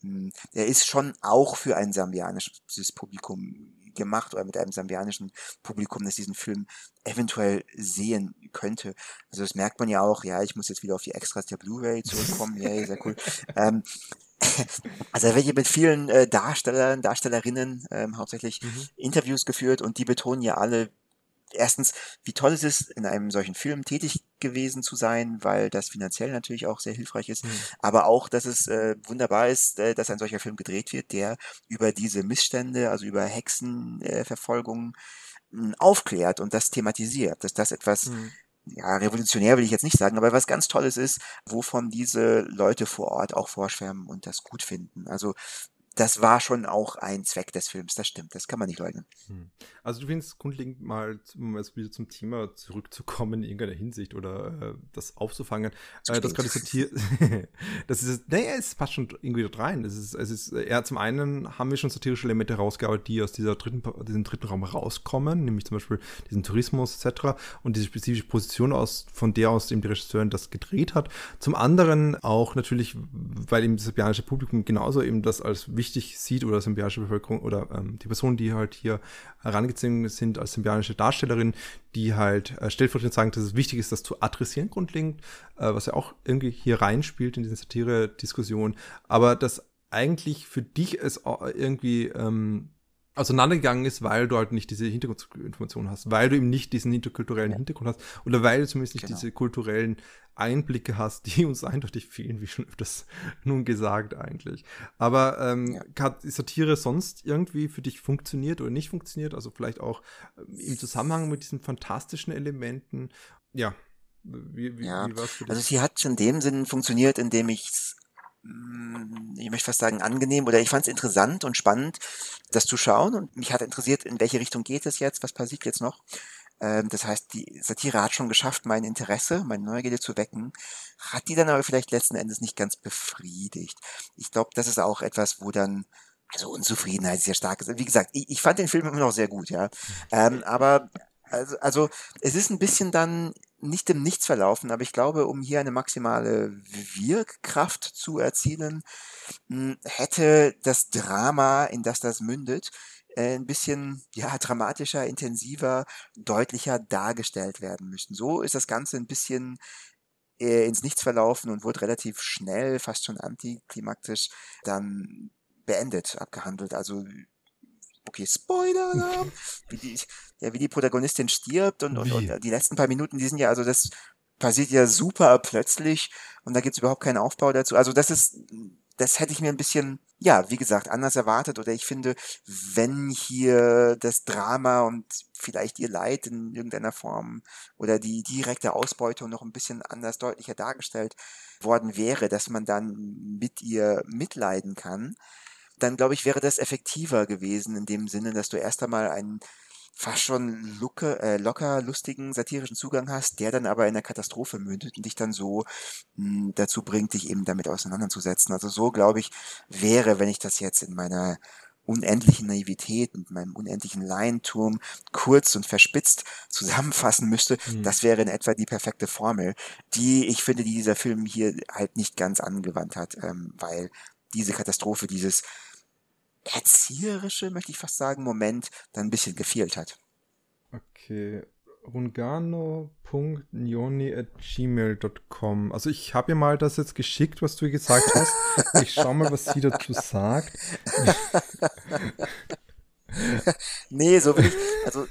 hm, er ist schon auch für ein sambianisches Publikum gemacht oder mit einem sambianischen Publikum, das diesen Film eventuell sehen könnte. Also das merkt man ja auch, ja, ich muss jetzt wieder auf die Extras der Blu-ray zurückkommen, ja, sehr cool. ähm, also da wird hier mit vielen äh, Darstellern, Darstellerinnen ähm, hauptsächlich mhm. Interviews geführt und die betonen ja alle, erstens, wie toll es ist, in einem solchen Film tätig gewesen zu sein, weil das finanziell natürlich auch sehr hilfreich ist, mhm. aber auch, dass es äh, wunderbar ist, äh, dass ein solcher Film gedreht wird, der über diese Missstände, also über Hexenverfolgung äh, aufklärt und das thematisiert, dass das etwas mhm ja, revolutionär will ich jetzt nicht sagen, aber was ganz Tolles ist, wovon diese Leute vor Ort auch vorschwärmen und das gut finden. Also das war schon auch ein Zweck des Films, das stimmt, das kann man nicht leugnen. Hm. Also du findest grundlegend mal, um jetzt wieder zum Thema zurückzukommen in irgendeiner Hinsicht oder äh, das aufzufangen, äh, das gerade Satir, das ist, naja, es passt schon irgendwie dort rein. Es ist, es ist, ja, zum einen haben wir schon satirische Elemente rausgearbeitet, die aus dieser dritten, diesem dritten Raum rauskommen, nämlich zum Beispiel diesen Tourismus etc. und diese spezifische Position aus, von der aus eben die Regisseurin das gedreht hat. Zum anderen auch natürlich, weil eben das sabianische Publikum genauso eben das als wichtig wichtig sieht oder symbianische Bevölkerung oder ähm, die Personen, die halt hier herangezogen sind als symbianische Darstellerin, die halt äh, stellvertretend sagen, dass es wichtig ist, das zu adressieren grundlegend, äh, was ja auch irgendwie hier reinspielt in diese Satire-Diskussion, aber das eigentlich für dich es irgendwie ähm, auseinandergegangen ist, weil du halt nicht diese Hintergrundinformationen hast, weil du eben nicht diesen interkulturellen Hintergrund hast oder weil du zumindest nicht genau. diese kulturellen Einblicke hast, die uns eindeutig fehlen, wie schon öfters nun gesagt eigentlich. Aber ähm, ja. hat Satire sonst irgendwie für dich funktioniert oder nicht funktioniert? Also vielleicht auch ähm, im Zusammenhang mit diesen fantastischen Elementen. Ja, wie, wie, ja. wie? Also sie hat in dem Sinn funktioniert, indem ich ich möchte fast sagen, angenehm oder ich fand es interessant und spannend, das zu schauen und mich hat interessiert, in welche Richtung geht es jetzt, was passiert jetzt noch. Ähm, das heißt, die Satire hat schon geschafft, mein Interesse, meine Neugierde zu wecken, hat die dann aber vielleicht letzten Endes nicht ganz befriedigt. Ich glaube, das ist auch etwas, wo dann also Unzufriedenheit ist sehr stark. Wie gesagt, ich, ich fand den Film immer noch sehr gut, ja. Ähm, aber also, also es ist ein bisschen dann nicht im Nichts verlaufen, aber ich glaube, um hier eine maximale Wirkkraft zu erzielen, hm, hätte das Drama, in das das mündet, äh, ein bisschen ja dramatischer, intensiver, deutlicher dargestellt werden müssen. So ist das Ganze ein bisschen äh, ins Nichts verlaufen und wurde relativ schnell, fast schon antiklimaktisch, dann beendet, abgehandelt. Also okay, Spoiler-Alarm, wie die, ja, wie die Protagonistin stirbt und, und, und, die letzten paar Minuten, die sind ja, also das passiert ja super plötzlich und da gibt's überhaupt keinen Aufbau dazu. Also das ist, das hätte ich mir ein bisschen, ja, wie gesagt, anders erwartet oder ich finde, wenn hier das Drama und vielleicht ihr Leid in irgendeiner Form oder die direkte Ausbeutung noch ein bisschen anders deutlicher dargestellt worden wäre, dass man dann mit ihr mitleiden kann, dann glaube ich, wäre das effektiver gewesen in dem Sinne, dass du erst einmal einen fast schon lucke, äh, locker lustigen satirischen Zugang hast, der dann aber in der Katastrophe mündet und dich dann so mh, hm, dazu bringt, dich eben damit auseinanderzusetzen. Also so glaube ich wäre, wenn ich das jetzt in meiner unendlichen Naivität mit meinem unendlichen Laienturm kurz und verspitzt zusammenfassen müsste, mhm. das wäre in etwa die perfekte Formel, die ich finde, die dieser Film hier halt nicht ganz angewandt hat, ähm, weil diese Katastrophe, dieses erzieherische, möchte ich fast sagen, Moment dann ein bisschen gefehlt hat. Okay. rungano.nioni.gmail.com Also ich habe ihr mal das jetzt geschickt, was du gesagt hast. Ich schaue mal, was sie dazu sagt. nee, so will ich, also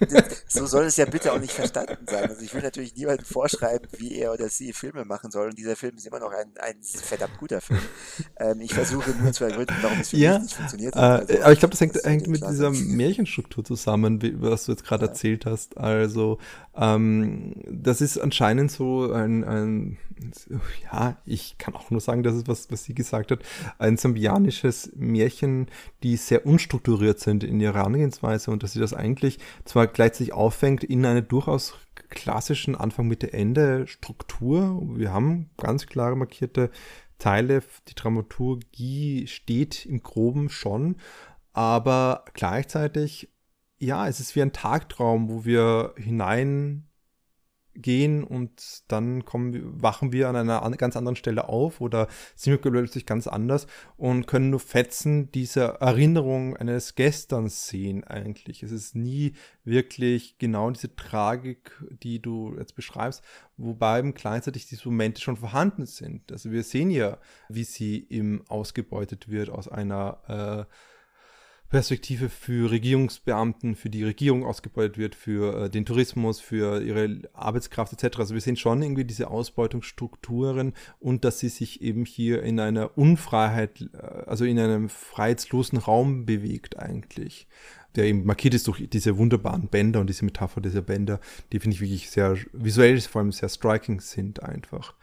so soll es ja bitte auch nicht verstanden sein. Also ich will natürlich niemandem vorschreiben, wie er oder sie Filme machen soll. Und dieser Film ist immer noch ein, ein verdammt guter Film. Ähm, ich versuche nur zu ergründen, warum es für ja, mich nicht funktioniert. Äh, also, aber ich glaube, das hängt, das hängt mit dieser Märchenstruktur zusammen, wie, was du jetzt gerade ja. erzählt hast. Also ähm, das ist anscheinend so ein, ein, ja, ich kann auch nur sagen, das ist was, was sie gesagt hat, ein sambianisches Märchen, die sehr unstrukturiert sind in ihrer Herangehensweise und dass sie das eigentlich zwar gleichzeitig auffängt in einer durchaus klassischen Anfang, Mitte, Ende Struktur. Wir haben ganz klare markierte Teile, die Dramaturgie steht im Groben schon, aber gleichzeitig ja, es ist wie ein Tagtraum, wo wir hineingehen und dann kommen, wachen wir an einer ganz anderen Stelle auf oder sind wir plötzlich ganz anders und können nur Fetzen dieser Erinnerung eines Gesterns sehen eigentlich. Es ist nie wirklich genau diese Tragik, die du jetzt beschreibst, wobei gleichzeitig diese Momente schon vorhanden sind. Also wir sehen ja, wie sie eben ausgebeutet wird aus einer äh, Perspektive für Regierungsbeamten, für die Regierung ausgebeutet wird, für äh, den Tourismus, für ihre Arbeitskraft etc. Also wir sehen schon irgendwie diese Ausbeutungsstrukturen und dass sie sich eben hier in einer Unfreiheit, äh, also in einem freiheitslosen Raum bewegt eigentlich der eben markiert ist durch diese wunderbaren Bänder und diese Metapher dieser Bänder, die finde ich wirklich sehr visuell, vor allem sehr striking sind einfach.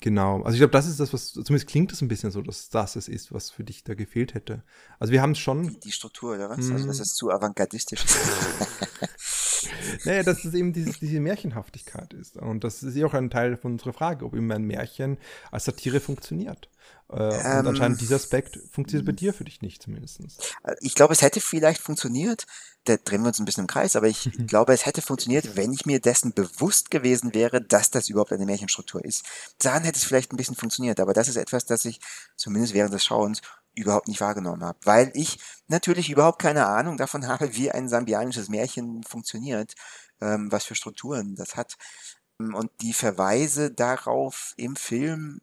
Genau. Also ich glaube, das ist das, was, zumindest klingt es ein bisschen so, dass das es ist, was für dich da gefehlt hätte. Also wir haben es schon. Die, die, Struktur, oder was? Mm. Also dass es zu avantgardistisch ist. naja, dass es eben diese, diese Märchenhaftigkeit ist. Und das ist ja auch ein Teil von unserer Frage, ob eben ein Märchen als Satire funktioniert. Äh, ähm, und anscheinend dieser Aspekt funktioniert bei dir für dich nicht zumindest. Äh, ich glaube, es hätte vielleicht funktioniert, da drehen wir uns ein bisschen im Kreis, aber ich mhm. glaube, es hätte funktioniert, wenn ich mir dessen bewusst gewesen wäre, dass das überhaupt eine Märchenstruktur ist. Dann hätte es vielleicht ein bisschen funktioniert, aber das ist etwas, das ich zumindest während des Schauens überhaupt nicht wahrgenommen habe, weil ich natürlich überhaupt keine Ahnung davon habe, wie ein sambianisches Märchen funktioniert, ähm, was für Strukturen das hat. Und die Verweise darauf im Film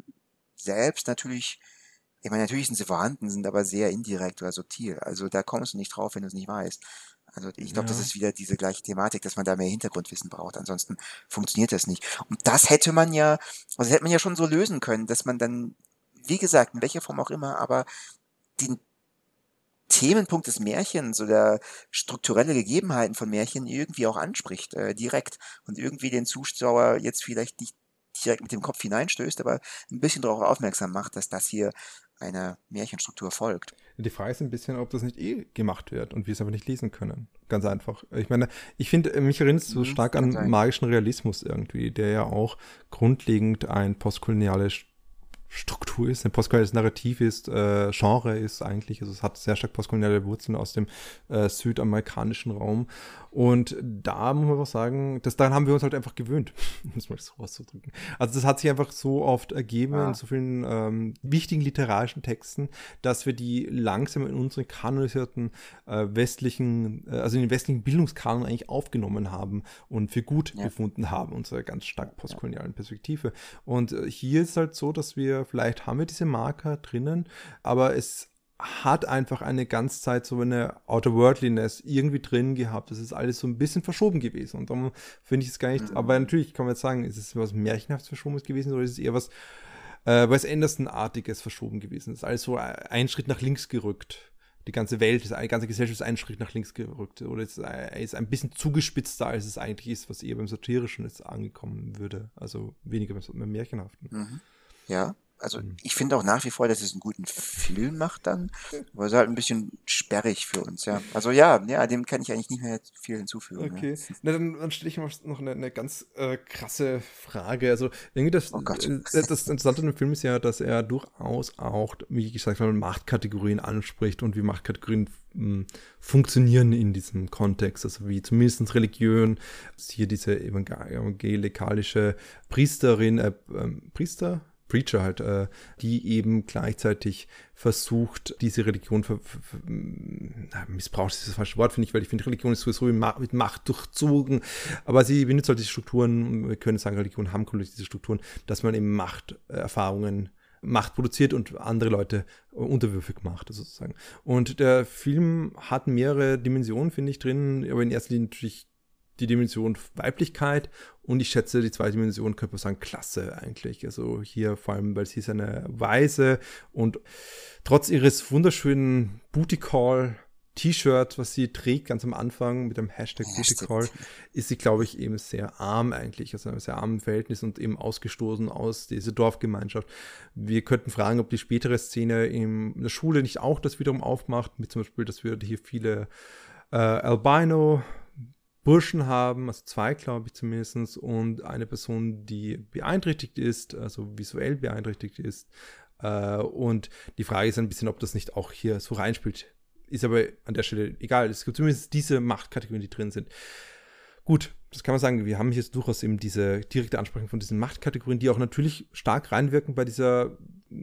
selbst natürlich, ich meine, natürlich sind sie vorhanden, sind aber sehr indirekt oder subtil. Also da kommst du nicht drauf, wenn du es nicht weißt. Also ich glaube, ja. das ist wieder diese gleiche Thematik, dass man da mehr Hintergrundwissen braucht. Ansonsten funktioniert das nicht. Und das hätte man ja, also das hätte man ja schon so lösen können, dass man dann, wie gesagt, in welcher Form auch immer, aber den Themenpunkt des Märchens oder strukturelle Gegebenheiten von Märchen irgendwie auch anspricht, äh, direkt und irgendwie den Zuschauer jetzt vielleicht nicht direkt mit dem Kopf hineinstößt, aber ein bisschen darauf aufmerksam macht, dass das hier einer Märchenstruktur folgt. Die Frage ist ein bisschen, ob das nicht eh gemacht wird und wir es aber nicht lesen können. Ganz einfach. Ich meine, ich finde, mich erinnert es so mhm, stark an sein. magischen Realismus irgendwie, der ja auch grundlegend ein postkoloniales Struktur ist, ein postkoloniales Narrativ ist, äh, Genre ist eigentlich. Also es hat sehr stark postkoloniale Wurzeln aus dem äh, südamerikanischen Raum. Und da muss man auch sagen, dass daran haben wir uns halt einfach gewöhnt, um es mal so auszudrücken. Also das hat sich einfach so oft ergeben ja. in so vielen ähm, wichtigen literarischen Texten, dass wir die langsam in unseren kanonisierten äh, westlichen, äh, also in den westlichen Bildungskanon eigentlich aufgenommen haben und für gut ja. gefunden haben, unsere ganz stark postkolonialen Perspektive. Und äh, hier ist halt so, dass wir vielleicht haben wir diese Marker drinnen, aber es hat einfach eine ganze Zeit so eine Outerworldliness irgendwie drin gehabt. Das ist alles so ein bisschen verschoben gewesen. Und darum finde ich es gar nicht, mhm. aber natürlich kann man jetzt sagen, ist es was Märchenhaftes verschoben gewesen oder ist es eher was äh, Wes Anderson-artiges verschoben gewesen? Das ist alles so ein Schritt nach links gerückt. Die ganze Welt, die ganze Gesellschaft ist einen Schritt nach links gerückt. Oder es ist ein bisschen zugespitzter, als es eigentlich ist, was eher beim Satirischen jetzt angekommen würde. Also weniger beim Märchenhaften. Mhm. Ja, also mhm. ich finde auch nach wie vor, dass es einen guten Film macht dann, aber es ist halt ein bisschen sperrig für uns, ja. Also ja, ja, dem kann ich eigentlich nicht mehr viel hinzufügen. Okay, ja. Na, dann, dann stelle ich noch eine, eine ganz äh, krasse Frage. Also irgendwie das, oh äh, das Interessante an dem Film ist ja, dass er durchaus auch, wie gesagt habe, Machtkategorien anspricht und wie Machtkategorien hm, funktionieren in diesem Kontext, also wie zumindest Religion, hier diese evangelikalische Priesterin, äh, äh, Priester, Preacher halt, äh, die eben gleichzeitig versucht, diese Religion ver, na, missbraucht ist das falsche Wort, finde ich, weil ich finde, Religion ist sowieso mit Macht durchzogen, aber sie benutzt halt diese Strukturen, wir können sagen, Religion haben diese Strukturen, dass man eben Machterfahrungen Macht produziert und andere Leute unterwürfig macht, sozusagen. Und der Film hat mehrere Dimensionen, finde ich, drin, aber in erster Linie natürlich die Dimension Weiblichkeit und ich schätze die zweite Dimension, könnte man sagen, Klasse eigentlich. Also hier vor allem, weil sie ist eine Weise und trotz ihres wunderschönen Booty Call T-Shirt, was sie trägt ganz am Anfang mit dem Hashtag Booty Call, ist sie, glaube ich, eben sehr arm eigentlich, also einem sehr armen Verhältnis und eben ausgestoßen aus dieser Dorfgemeinschaft. Wir könnten fragen, ob die spätere Szene in der Schule nicht auch das wiederum aufmacht, mit zum Beispiel, dass wir hier viele äh, Albino Burschen haben, also zwei, glaube ich zumindest, und eine Person, die beeinträchtigt ist, also visuell beeinträchtigt ist. Äh, und die Frage ist ein bisschen, ob das nicht auch hier so reinspielt. Ist aber an der Stelle egal. Es gibt zumindest diese Machtkategorien, die drin sind. Gut, das kann man sagen, wir haben hier durchaus eben diese direkte Ansprache von diesen Machtkategorien, die auch natürlich stark reinwirken bei dieser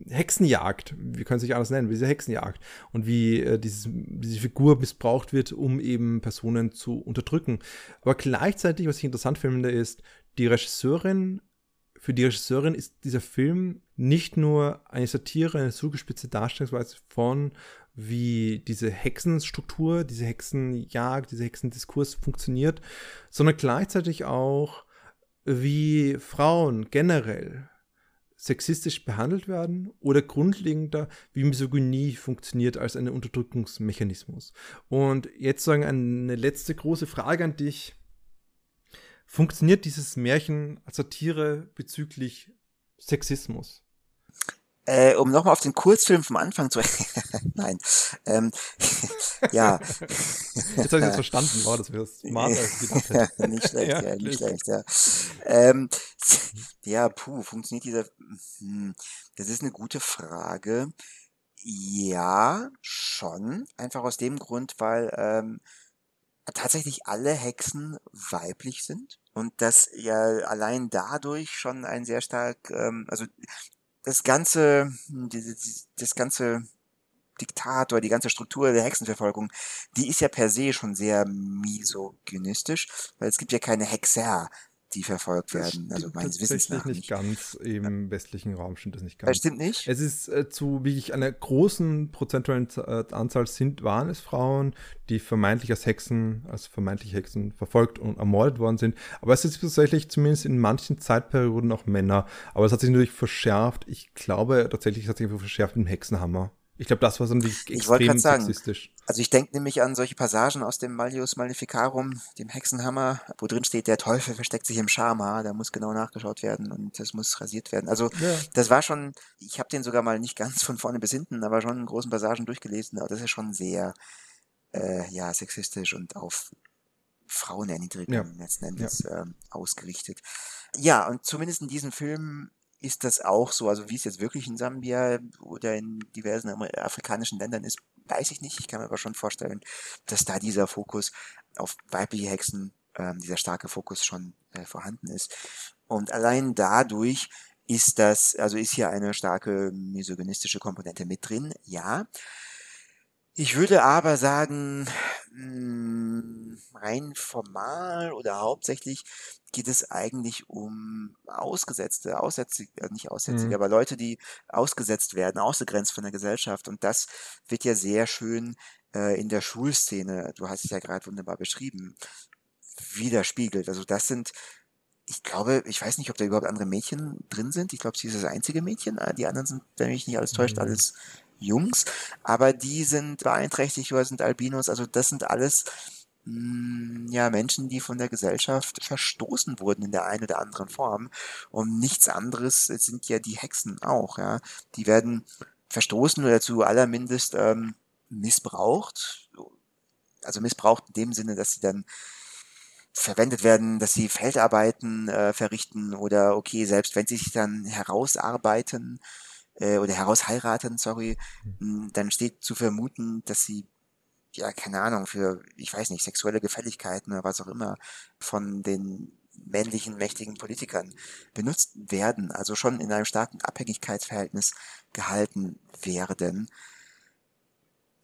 Hexenjagd, wir können es nicht anders nennen, diese Hexenjagd. Und wie äh, dieses, diese Figur missbraucht wird, um eben Personen zu unterdrücken. Aber gleichzeitig, was ich interessant finde, ist, die Regisseurin, für die Regisseurin ist dieser Film nicht nur eine Satire, eine zugespitzte Darstellungsweise von, wie diese Hexenstruktur, diese Hexenjagd, dieser Hexendiskurs funktioniert, sondern gleichzeitig auch, wie Frauen generell sexistisch behandelt werden oder grundlegender, wie Misogynie funktioniert als ein Unterdrückungsmechanismus. Und jetzt sagen eine letzte große Frage an dich. Funktioniert dieses Märchen als Satire bezüglich Sexismus? Äh, um nochmal auf den Kurzfilm vom Anfang zu. Nein. Ähm, ja. Jetzt habe ich das verstanden, war das wäre smart als gedacht hätte. nicht schlecht, ja, ja nicht schlecht, ja. Ähm, ja, puh, funktioniert dieser. Hm, das ist eine gute Frage. Ja, schon. Einfach aus dem Grund, weil ähm, tatsächlich alle Hexen weiblich sind und das ja allein dadurch schon ein sehr stark, ähm, also das ganze, hm, das ganze Diktat oder die ganze Struktur der Hexenverfolgung, die ist ja per se schon sehr misogynistisch, weil es gibt ja keine Hexer, die verfolgt werden. Also meines Wissens nach nicht. nicht ganz im westlichen Raum stimmt das nicht ganz. Das stimmt nicht. Es ist äh, zu wirklich einer großen prozentualen äh, Anzahl sind waren es Frauen, die vermeintlich als Hexen, als vermeintlich Hexen verfolgt und ermordet worden sind. Aber es ist tatsächlich zumindest in manchen Zeitperioden auch Männer. Aber es hat sich natürlich verschärft. Ich glaube tatsächlich, es hat sich verschärft im Hexenhammer. Ich glaube, das war so ein extrem sagen, sexistisch. Also ich denke nämlich an solche Passagen aus dem Malleus Maleficarum, dem Hexenhammer, wo drin steht, der Teufel versteckt sich im Schamhaar, da muss genau nachgeschaut werden und das muss rasiert werden. Also ja. das war schon, ich habe den sogar mal nicht ganz von vorne bis hinten, aber schon in großen Passagen durchgelesen, aber das ist schon sehr, äh, ja, sexistisch und auf Frauenerniedrigung ja. letzten Endes ja. äh, ausgerichtet. Ja, und zumindest in diesem Film ist das auch so, also wie es jetzt wirklich in Sambia oder in diversen afrikanischen Ländern ist, weiß ich nicht. Ich kann mir aber schon vorstellen, dass da dieser Fokus auf weibliche Hexen, ähm, dieser starke Fokus schon äh, vorhanden ist. Und allein dadurch ist das, also ist hier eine starke misogynistische Komponente mit drin, ja. Ich würde aber sagen, rein formal oder hauptsächlich geht es eigentlich um Ausgesetzte, Aussätzige, äh, nicht Aussätzige, mhm. aber Leute, die ausgesetzt werden, ausgegrenzt von der Gesellschaft. Und das wird ja sehr schön äh, in der Schulszene, du hast es ja gerade wunderbar beschrieben, widerspiegelt. Also das sind, ich glaube, ich weiß nicht, ob da überhaupt andere Mädchen drin sind. Ich glaube, sie ist das einzige Mädchen. Ah, die anderen sind, wenn mich nicht alles täuscht, mhm. alles Jungs, aber die sind beeinträchtigt oder sind Albinos, also das sind alles mh, hm, ja, Menschen, die von der Gesellschaft verstoßen wurden in der einen oder anderen Form. Und nichts anderes sind ja die Hexen auch, ja. Die werden verstoßen oder zu allermindest ähm, missbraucht. Also missbraucht in dem Sinne, dass sie dann verwendet werden, dass sie Feldarbeiten äh, verrichten oder okay, selbst wenn sie sich dann herausarbeiten, äh, oder herausheiraten, sorry, hm, dann steht zu vermuten, dass sie ja, keine Ahnung, für, ich weiß nicht, sexuelle Gefälligkeiten oder was auch immer von den männlichen, mächtigen Politikern benutzt werden, also schon in einem starken Abhängigkeitsverhältnis gehalten werden.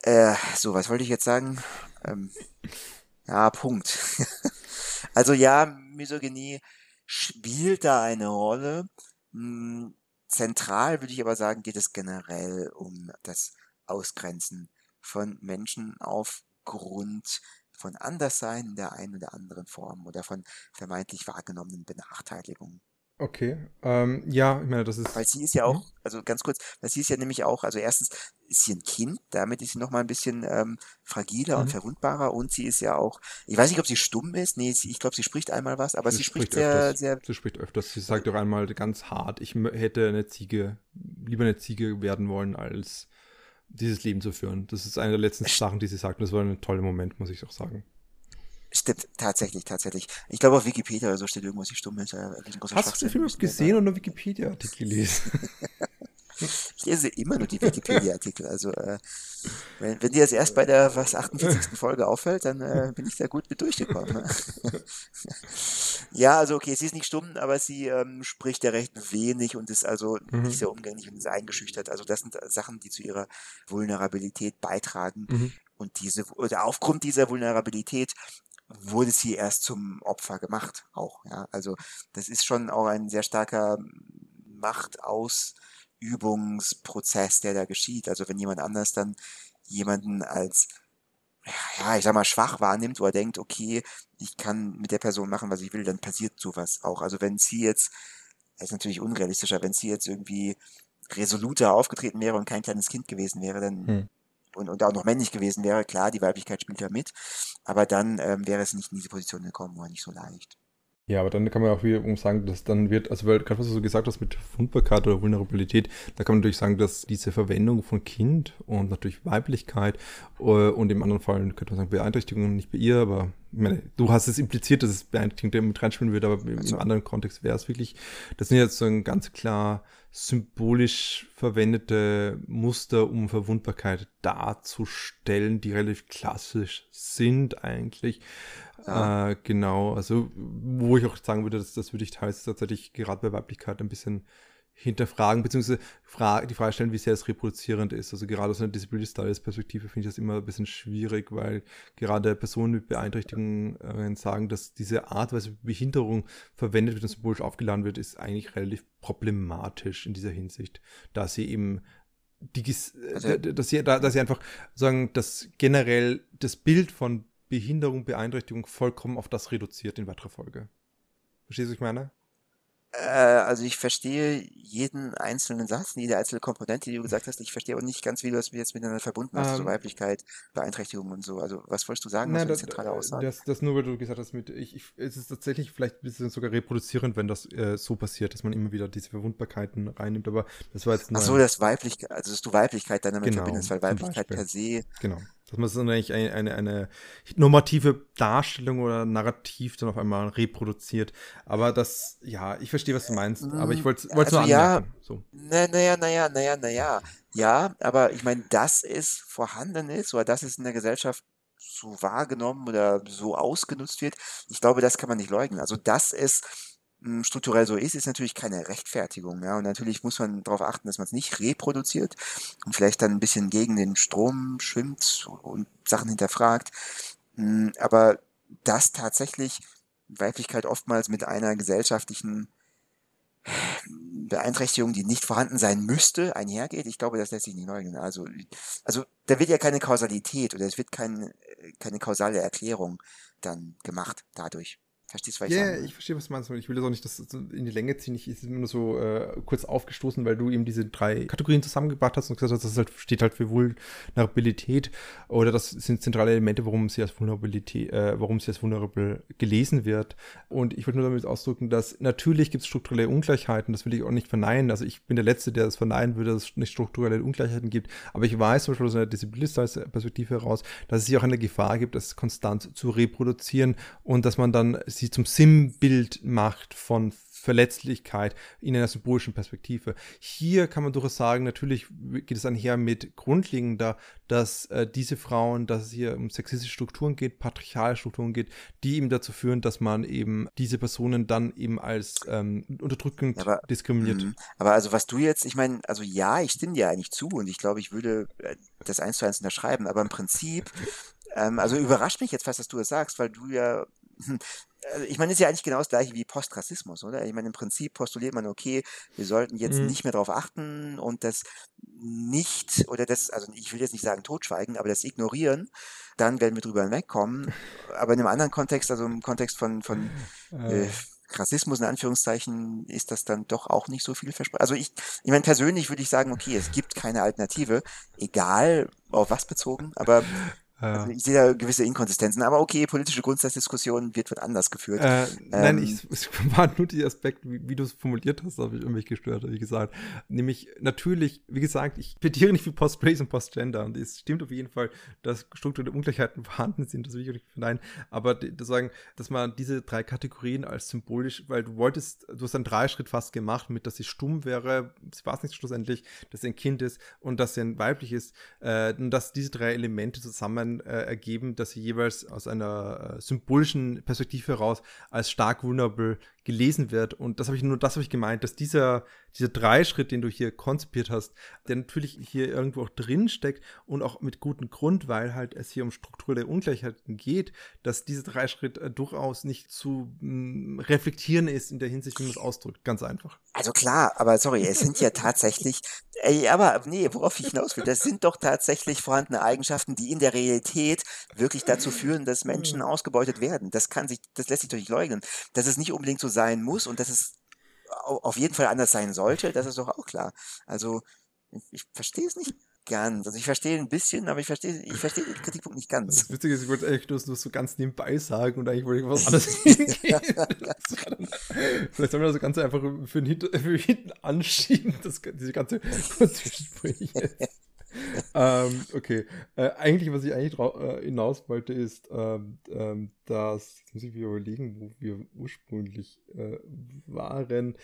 Äh, so, was wollte ich jetzt sagen? Ähm, ja, Punkt. also ja, Misogynie spielt da eine Rolle. Zentral würde ich aber sagen, geht es generell um das Ausgrenzen von Menschen aufgrund von Anderssein in der einen oder anderen Form oder von vermeintlich wahrgenommenen Benachteiligungen. Okay, ähm, ja, ich meine, das ist. Weil sie ist ja auch, mhm. also ganz kurz, weil sie ist ja nämlich auch, also erstens ist sie ein Kind, damit ist sie nochmal ein bisschen ähm, fragiler mhm. und verwundbarer und sie ist ja auch, ich weiß nicht, ob sie stumm ist, nee, ich glaube, sie spricht einmal was, aber sie, sie spricht, spricht, sehr, öfters. sehr. Sie spricht öfters, sie sagt doch einmal ganz hart, ich hätte eine Ziege, lieber eine Ziege werden wollen, als dieses Leben zu führen. Das ist eine der letzten Sachen, die sie sagt und das war ein toller Moment, muss ich auch sagen. Stimmt, tatsächlich, tatsächlich. Ich glaube auf Wikipedia oder so steht irgendwas, die stumm ist. Äh, Hast du den Film gesehen oder Wikipedia-Artikel gelesen? ich lese immer nur die Wikipedia-Artikel. Also äh, wenn, wenn dir das erst bei der was 48. Folge auffällt, dann äh, bin ich da gut mit durchgekommen. Ja, also okay, sie ist nicht stumm, aber sie ähm, spricht ja recht wenig und ist also mhm. nicht sehr umgänglich und ist eingeschüchtert. Also das sind Sachen, die zu ihrer Vulnerabilität beitragen. Mhm. Und diese, oder aufgrund dieser Vulnerabilität wurde sie erst zum Opfer gemacht, auch, ja. Also, das ist schon auch ein sehr starker Machtausübungsprozess, der da geschieht. Also, wenn jemand anders dann jemanden als, ja, ich sag mal, schwach wahrnimmt oder denkt, okay, ich kann mit der Person machen, was ich will, dann passiert sowas auch. Also, wenn sie jetzt, das ist natürlich unrealistischer, wenn sie jetzt irgendwie resoluter aufgetreten wäre und kein kleines Kind gewesen wäre, dann hm und, und auch noch männlich gewesen wäre, klar, die Weiblichkeit spielt ja mit, aber dann ähm, wäre es nicht in diese Position gekommen, war nicht so leicht. Ja, aber dann kann man auch wiederum sagen, dass dann wird, also weil gerade was du so gesagt hast mit Fundbarkeit oder Vulnerabilität, da kann man natürlich sagen, dass diese Verwendung von Kind und natürlich Weiblichkeit äh, und im anderen Fall könnte man sagen Beeinträchtigung nicht bei ihr, aber ich meine, du hast es impliziert, dass es Beeinträchtigung mit reinspielen wird, aber also. im anderen Kontext wäre es wirklich, das sind jetzt so ein ganz klar symbolisch verwendete Muster, um Verwundbarkeit darzustellen, die relativ klassisch sind eigentlich. Ja. Äh, genau, also wo ich auch sagen würde, dass das würde ich teils tatsächlich gerade bei Weiblichkeit ein bisschen hinterfragen, beziehungsweise die Frage stellen, wie sehr es reproduzierend ist. Also gerade aus einer Disability Studies Perspektive finde ich das immer ein bisschen schwierig, weil gerade Personen mit Beeinträchtigungen sagen, dass diese Art, Weise Behinderung verwendet wird und symbolisch aufgeladen wird, ist eigentlich relativ problematisch in dieser Hinsicht, da sie eben die, also, dass sie, dass sie einfach sagen, dass generell das Bild von Behinderung, Beeinträchtigung vollkommen auf das reduziert in weiterer Folge. Verstehst du, was ich meine? Äh, also ich verstehe jeden einzelnen Satz, jede einzelne Komponente, die du gesagt hast. Ich verstehe aber nicht ganz, wie du das jetzt miteinander verbunden hast, ähm, so Weiblichkeit, Beeinträchtigung und so. Also was wolltest du sagen, was nein, das, zentrale Aussage? Das, das nur, weil du gesagt hast, mit, ich, ich, es ist tatsächlich vielleicht ein bisschen sogar reproduzierend, wenn das äh, so passiert, dass man immer wieder diese Verwundbarkeiten reinnimmt, aber das war jetzt nur... Ach so, das Weiblichkeit, also dass du Weiblichkeit dann damit genau, verbindest, weil Weiblichkeit per se... Genau Dass man so eigentlich eine, eine, eine normative Darstellung oder Narrativ dann auf einmal reproduziert. Aber das, ja, ich verstehe, was du meinst. Aber ich wollte es also nur anmerken. Ja, so. Naja, naja, naja, naja. Ja, aber ich meine, dass es vorhanden ist oder dass es in der Gesellschaft so wahrgenommen oder so ausgenutzt wird, ich glaube, das kann man nicht leugnen. Also, dass es hm, strukturell so ist, ist natürlich keine Rechtfertigung. Ja? Und natürlich muss man darauf achten, dass man es nicht reproduziert und vielleicht dann ein bisschen gegen den Strom schwimmt und Sachen hinterfragt. Aber dass tatsächlich Weiblichkeit oftmals mit einer gesellschaftlichen Beeinträchtigung, die nicht vorhanden sein müsste, einhergeht, ich glaube, das lässt sich nicht leugnen. Also, also da wird ja keine Kausalität oder es wird kein, keine kausale Erklärung dann gemacht dadurch. Verstehst du, was ich yeah, ich verstehe, was du meinst. Ich will das auch nicht das in die Länge ziehen. Ich bin nur so äh, kurz aufgestoßen, weil du eben diese drei Kategorien zusammengebracht hast und gesagt hast, das halt, steht halt für Vulnerabilität oder das sind zentrale Elemente, warum sie als Vulnerabilität, äh, warum sie als vulnerable gelesen wird. Und ich wollte nur damit ausdrücken, dass natürlich gibt es strukturelle Ungleichheiten, das will ich auch nicht verneinen. Also ich bin der Letzte, der das verneinen würde, dass es nicht strukturelle Ungleichheiten gibt. Aber ich weiß zum Beispiel aus einer Disziplinistenperspektive heraus, dass es hier auch eine Gefahr gibt, das konstant zu reproduzieren und dass man dann sie zum Sinnbild macht von Verletzlichkeit in einer symbolischen Perspektive. Hier kann man durchaus sagen, natürlich geht es einher mit grundlegender, dass äh, diese Frauen, dass es hier um sexistische Strukturen geht, patriarchale Strukturen geht, die eben dazu führen, dass man eben diese Personen dann eben als ähm, unterdrückend aber, diskriminiert. Mh, aber also was du jetzt, ich meine, also ja, ich stimme dir eigentlich zu und ich glaube, ich würde äh, das eins zu eins unterschreiben, aber im Prinzip ähm, also überrascht mich jetzt fast, dass du das sagst, weil du ja hm, also ich meine, ist ja eigentlich genau das gleiche wie Postrassismus, oder? Ich meine, im Prinzip postuliert man, okay, wir sollten jetzt mhm. nicht mehr darauf achten und das nicht, oder das, also ich will jetzt nicht sagen totschweigen, aber das ignorieren, dann werden wir drüber hinwegkommen. Aber in einem anderen Kontext, also im Kontext von, von äh, Rassismus in Anführungszeichen, ist das dann doch auch nicht so viel versprochen. Also ich, ich meine, persönlich würde ich sagen, okay, es gibt keine Alternative, egal auf was bezogen, aber also ich sehe da gewisse Inkonsistenzen, aber okay, politische Grundsatzdiskussion wird wird anders geführt. Äh, nein, ähm, ich, es war nur der Aspekt, wie, wie du es formuliert hast, habe ich irgendwie gestört, wie gesagt. Nämlich natürlich, wie gesagt, ich plädiere nicht für Post-Race und Post-Gender und es stimmt auf jeden Fall, dass strukturelle Ungleichheiten vorhanden sind, das will ich auch nicht verneinen, aber das sagen, dass man diese drei Kategorien als symbolisch, weil du wolltest, du hast einen Dreischritt fast gemacht, mit dass sie stumm wäre, sie war es nicht schlussendlich, dass sie ein Kind ist und dass sie ein weiblich ist, äh, und dass diese drei Elemente zusammen äh, ergeben, dass sie jeweils aus einer äh, symbolischen Perspektive heraus als stark vulnerable gelesen wird. Und das habe ich nur, das habe ich gemeint, dass dieser, dieser Dreischritt, den du hier konzipiert hast, der natürlich hier irgendwo auch drin steckt und auch mit gutem Grund, weil halt es hier um strukturelle Ungleichheiten geht, dass dieser Dreischritt äh, durchaus nicht zu mh, mm, reflektieren ist in der Hinsicht, wie man es ausdrückt. Ganz einfach. Also klar, aber sorry, es sind ja tatsächlich, ey, aber nee, worauf ich hinaus will, das sind doch tatsächlich vorhandene Eigenschaften, die in der Realität wirklich dazu führen, dass Menschen ausgebeutet werden. Das kann sich, das lässt sich doch nicht leugnen. Das ist nicht unbedingt so sein muss und dass es auf jeden Fall anders sein sollte, das ist doch auch klar. Also ich verstehe es nicht ganz. Also ich verstehe ein bisschen, aber ich verstehe, ich verstehe den Kritikpunkt nicht ganz. Das Witzige ist, ich wollte eigentlich nur, so ganz nebenbei sagen und eigentlich wollte ich was anderes hingehen. Vielleicht sollen wir das Ganze einfach für, hinten, für hinten anschieben, das, diese ganze Zwischensprüche ähm, okay. Äh, eigentlich, was ich eigentlich äh, hinaus wollte, ist, ähm, ähm, dass, jetzt muss ich mir überlegen, wo wir ursprünglich äh, waren.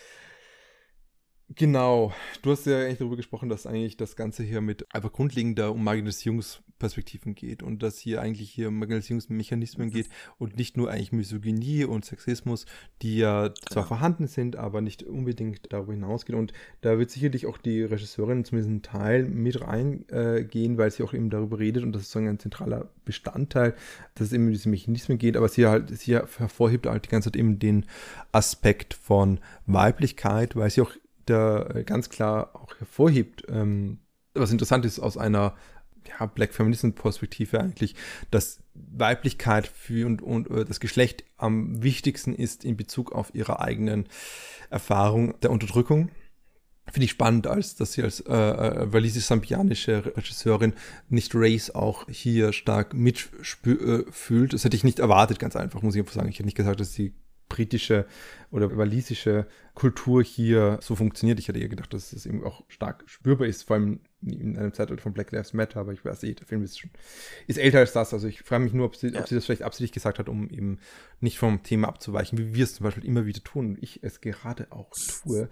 Genau, du hast ja eigentlich darüber gesprochen, dass eigentlich das Ganze hier mit einfach grundlegender und Marginalisierungsperspektiven geht und dass hier eigentlich hier um Marginalisierungsmechanismen geht und nicht nur eigentlich Misogynie und Sexismus, die ja zwar ja. vorhanden sind, aber nicht unbedingt darüber hinausgehen. Und da wird sicherlich auch die Regisseurin zumindest ein Teil mit reingehen, äh, weil sie auch eben darüber redet und das ist sozusagen ein zentraler Bestandteil, dass es eben um diese Mechanismen geht, aber sie halt, sie hervorhebt halt die ganze Zeit eben den Aspekt von Weiblichkeit, weil sie auch da äh, ganz klar auch hervorhebt, ähm, was interessant ist aus einer ja, Black Feminism Perspektive eigentlich, dass Weiblichkeit für und, und äh, das Geschlecht am wichtigsten ist in Bezug auf ihre eigenen Erfahrungen der Unterdrückung. Finde ich spannend, als dass sie als äh, äh, walisisch-sambianische Regisseurin nicht Race auch hier stark mitfühlt. Äh, das hätte ich nicht erwartet, ganz einfach, muss ich einfach sagen. Ich hätte nicht gesagt, dass sie britische oder walisische Kultur hier so funktioniert. Ich hätte eher gedacht, dass es eben auch stark spürbar ist, vor allem in einem Zeitalter von Black Lives Matter, aber ich weiß eh, der Film ist schon ist älter als das. Also ich frage mich nur, ob sie, ja. ob sie das vielleicht absichtlich gesagt hat, um eben nicht vom Thema abzuweichen, wie wir es zum Beispiel immer wieder tun und ich es gerade auch tue.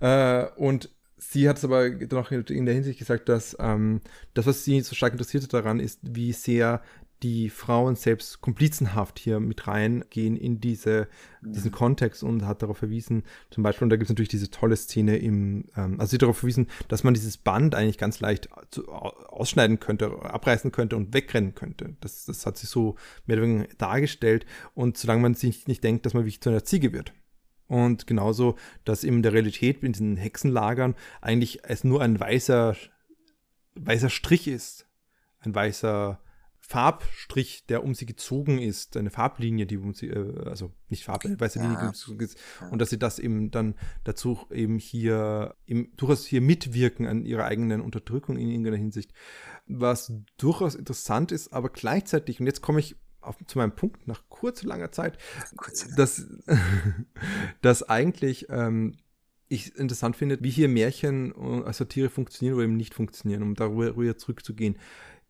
Äh, und sie hat es aber noch in der Hinsicht gesagt, dass ähm, das, was sie so stark interessierte daran, ist, wie sehr die Frauen selbst komplizenhaft hier mit reingehen in diese, diesen mhm. Kontext und hat darauf verwiesen, zum Beispiel, und da gibt es natürlich diese tolle Szene im, ähm, also sie hat darauf verwiesen, dass man dieses Band eigentlich ganz leicht zu, ausschneiden könnte, abreißen könnte und wegrennen könnte. Das, das hat sie so mehr oder weniger dargestellt und solange man sich nicht denkt, dass man wie zu einer Ziege wird. Und genauso, dass in der Realität in diesen Hexenlagern eigentlich es nur ein weißer, weißer Strich ist. Ein weißer Farbstrich, der um sie gezogen ist, eine Farblinie, die um sie, äh, also nicht Farb, eine weiße Linie, die um sie gezogen ist, und dass sie das eben dann dazu eben hier, eben durchaus hier mitwirken an ihrer eigenen Unterdrückung in irgendeiner Hinsicht, was durchaus interessant ist, aber gleichzeitig, und jetzt komme ich auf, zu meinem Punkt nach kurzer langer Zeit, dass, dass eigentlich ähm, ich interessant finde, wie hier Märchen als Satire funktionieren oder eben nicht funktionieren, um darüber zurückzugehen.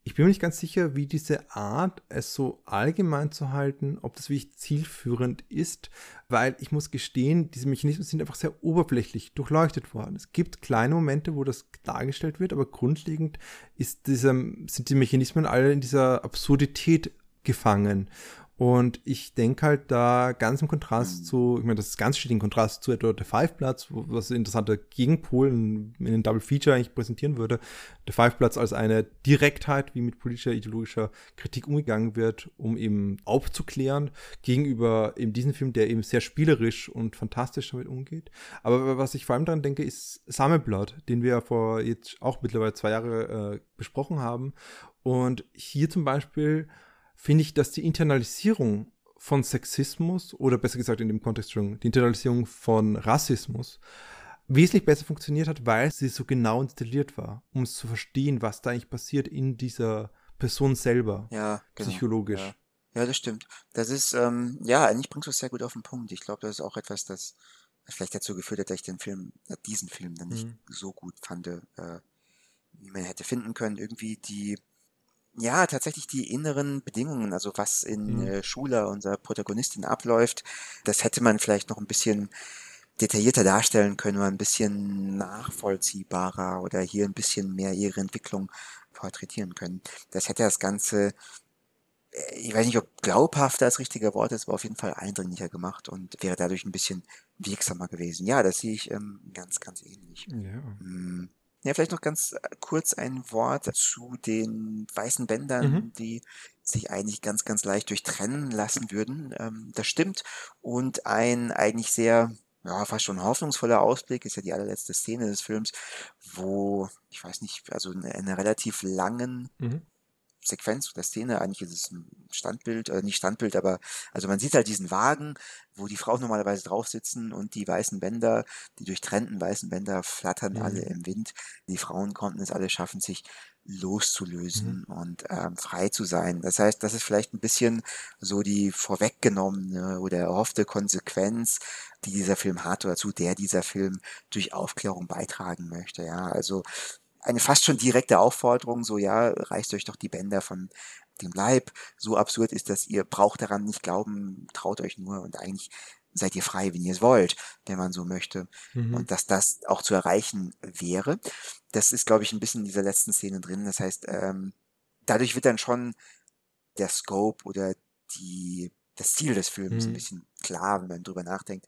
Ich bin mir nicht ganz sicher, wie diese Art, es so allgemein zu halten, ob das wirklich zielführend ist, weil ich muss gestehen, diese Mechanismen sind einfach sehr oberflächlich durchleuchtet worden. Es gibt kleine Momente, wo das dargestellt wird, aber grundlegend ist dieser, sind die Mechanismen alle in dieser Absurdität gefangen. Und ich denke halt da ganz im Kontrast mhm. zu, ich meine, das ist ganz steht im Kontrast zu etwa der Five-Platz, was ein interessanter Gegenpol in, in den Double Feature eigentlich präsentieren würde. Der Five-Platz als eine Direktheit, wie mit politischer, ideologischer Kritik umgegangen wird, um eben aufzuklären, gegenüber eben diesem Film, der eben sehr spielerisch und fantastisch damit umgeht. Aber was ich vor allem daran denke, ist Summerblood, den wir ja vor jetzt auch mittlerweile zwei Jahre äh, besprochen haben. Und hier zum Beispiel finde ich, dass die Internalisierung von Sexismus oder besser gesagt in dem Kontext schon die Internalisierung von Rassismus wesentlich besser funktioniert hat, weil sie so genau installiert war, um es zu verstehen, was da eigentlich passiert in dieser Person selber, ja, genau, psychologisch. Ja. ja. das stimmt. Das ist, ähm, ja, eigentlich bringst du es sehr gut auf den Punkt. Ich glaube, das ist auch etwas, das vielleicht dazu geführt hat, dass ich den Film, äh, diesen Film dann nicht mhm. so gut fand, äh, wie man hätte finden können. Irgendwie die, ja, tatsächlich die inneren Bedingungen, also was in mhm. äh, Schule unserer Protagonistin abläuft, das hätte man vielleicht noch ein bisschen detaillierter darstellen können oder ein bisschen nachvollziehbarer oder hier ein bisschen mehr ihre Entwicklung porträtieren können. Das hätte das Ganze, äh, ich weiß nicht, ob glaubhafter das richtige Wort ist, aber auf jeden Fall eindringlicher gemacht und wäre dadurch ein bisschen wirksamer gewesen. Ja, das sehe ich ähm, ganz, ganz ähnlich. Ja. Hm. Ja, vielleicht noch ganz äh, kurz ein Wort zu den weißen Bändern, mhm. die sich eigentlich ganz, ganz leicht durchtrennen lassen würden. Ähm, das stimmt. Und ein eigentlich sehr, ja, fast schon hoffnungsvoller Ausblick ist ja die allerletzte Szene des Films, wo, ich weiß nicht, also eine, eine relativ langen mhm. Sequenz oder Szene, eigentlich ist es ein Standbild, äh, nicht Standbild, aber also man sieht halt diesen Wagen, wo die Frauen normalerweise drauf sitzen und die weißen Bänder, die durchtrennten weißen Bänder flattern mhm. alle im Wind. Die Frauen konnten es alle schaffen, sich loszulösen mhm. und ähm, frei zu sein. Das heißt, das ist vielleicht ein bisschen so die vorweggenommene oder erhoffte Konsequenz, die dieser Film hat oder zu der dieser Film durch Aufklärung beitragen möchte. Ja, also eine fast schon direkte Aufforderung, so ja, reißt euch doch die Bänder von dem Leib. So absurd ist das, ihr braucht daran nicht glauben, traut euch nur und eigentlich seid ihr frei, wenn ihr es wollt, wenn man so möchte. Mhm. Und dass das auch zu erreichen wäre, das ist, glaube ich, ein bisschen in dieser letzten Szene drin. Das heißt, ähm, dadurch wird dann schon der Scope oder die das Ziel des Films mhm. ein bisschen klar, wenn man drüber nachdenkt.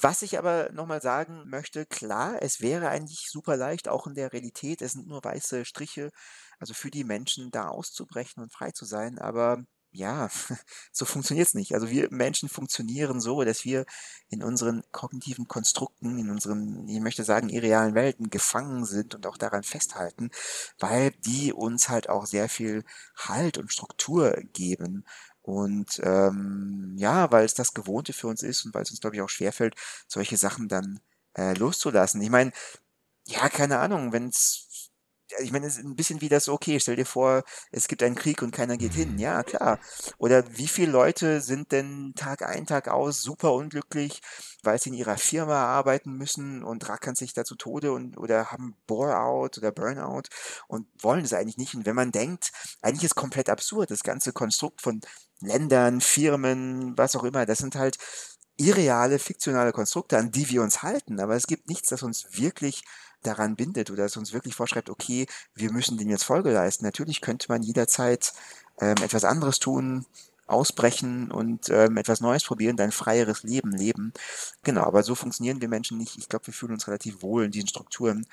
Was ich aber nochmal sagen möchte, klar, es wäre eigentlich super leicht, auch in der Realität, es sind nur weiße Striche, also für die Menschen da auszubrechen und frei zu sein, aber ja, so funktioniert es nicht. Also wir Menschen funktionieren so, dass wir in unseren kognitiven Konstrukten, in unseren, ich möchte sagen, irrealen Welten gefangen sind und auch daran festhalten, weil die uns halt auch sehr viel Halt und Struktur geben und ähm, ja, weil es das Gewohnte für uns ist und weil es uns, glaube ich, auch schwerfällt, solche Sachen dann äh, loszulassen. Ich meine, ja, keine Ahnung, wenn es ich meine, es ist ein bisschen wie das, okay, stell dir vor, es gibt einen Krieg und keiner geht hin. Ja, klar. Oder wie viele Leute sind denn Tag ein, Tag aus super unglücklich, weil sie in ihrer Firma arbeiten müssen und rackern sich da zu Tode und, oder haben Bore-out oder Burnout und wollen es eigentlich nicht. Und wenn man denkt, eigentlich ist komplett absurd, das ganze Konstrukt von Ländern, Firmen, was auch immer, das sind halt irreale, fiktionale Konstrukte, an die wir uns halten. Aber es gibt nichts, das uns wirklich daran bindet oder das uns wirklich vorschreibt, okay, wir müssen dem jetzt Folge leisten. Natürlich könnte man jederzeit ähm, etwas anderes tun, ausbrechen und ähm, etwas Neues probieren, dein freieres Leben leben. Genau, aber so funktionieren wir Menschen nicht. Ich glaube, wir fühlen uns relativ wohl in diesen Strukturen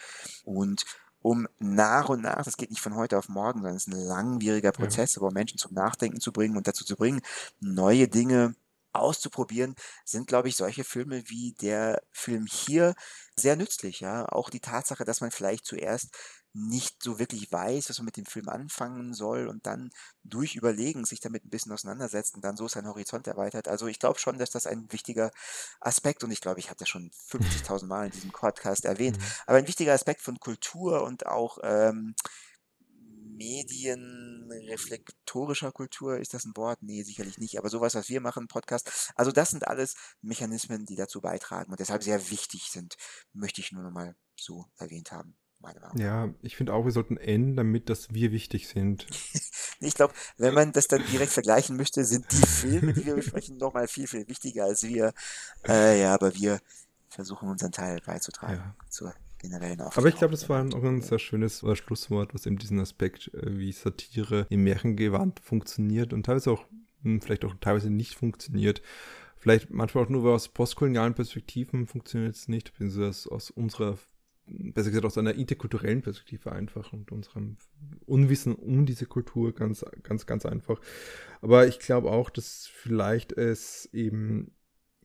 und um nach und nach, das geht nicht von heute auf morgen, sondern es ist ein langwieriger Prozess, ja. aber Menschen zum Nachdenken zu bringen und dazu zu bringen, neue Dinge auszuprobieren, sind, glaube ich, solche Filme wie der Film hier sehr nützlich. Ja, auch die Tatsache, dass man vielleicht zuerst nicht so wirklich weiß, was man mit dem Film anfangen soll und dann durch Überlegen sich damit ein bisschen auseinandersetzt und dann so seinen Horizont erweitert. Also ich glaube schon, dass das ein wichtiger Aspekt und ich glaube, ich habe das schon 50.000 Mal in diesem Podcast erwähnt, mhm. aber ein wichtiger Aspekt von Kultur und auch ähm, medienreflektorischer Kultur, ist das ein Wort? Nee, sicherlich nicht, aber sowas, was wir machen, Podcast. Also das sind alles Mechanismen, die dazu beitragen und deshalb sehr wichtig sind, möchte ich nur noch mal so erwähnt haben. Ja, ich finde auch, wir sollten enden damit, dass wir wichtig sind. ich glaube, wenn man das dann direkt vergleichen möchte, sind die Filme, die wir besprechen, nochmal viel, viel wichtiger als wir. Äh, ja, aber wir versuchen unseren Teil beizutragen ja. zur generellen Aufklärung. Aber ich glaube, das war auch ein sehr schönes Schlusswort, was eben diesen Aspekt, äh, wie Satire im Märchengewand funktioniert und teilweise auch, hm, vielleicht auch teilweise nicht funktioniert. Vielleicht manchmal auch nur aus postkolonialen Perspektiven funktioniert es nicht, beziehungsweise aus unserer besser gesagt aus einer interkulturellen Perspektive einfach und unserem Unwissen um diese Kultur ganz, ganz, ganz einfach. Aber ich glaube auch, dass vielleicht es eben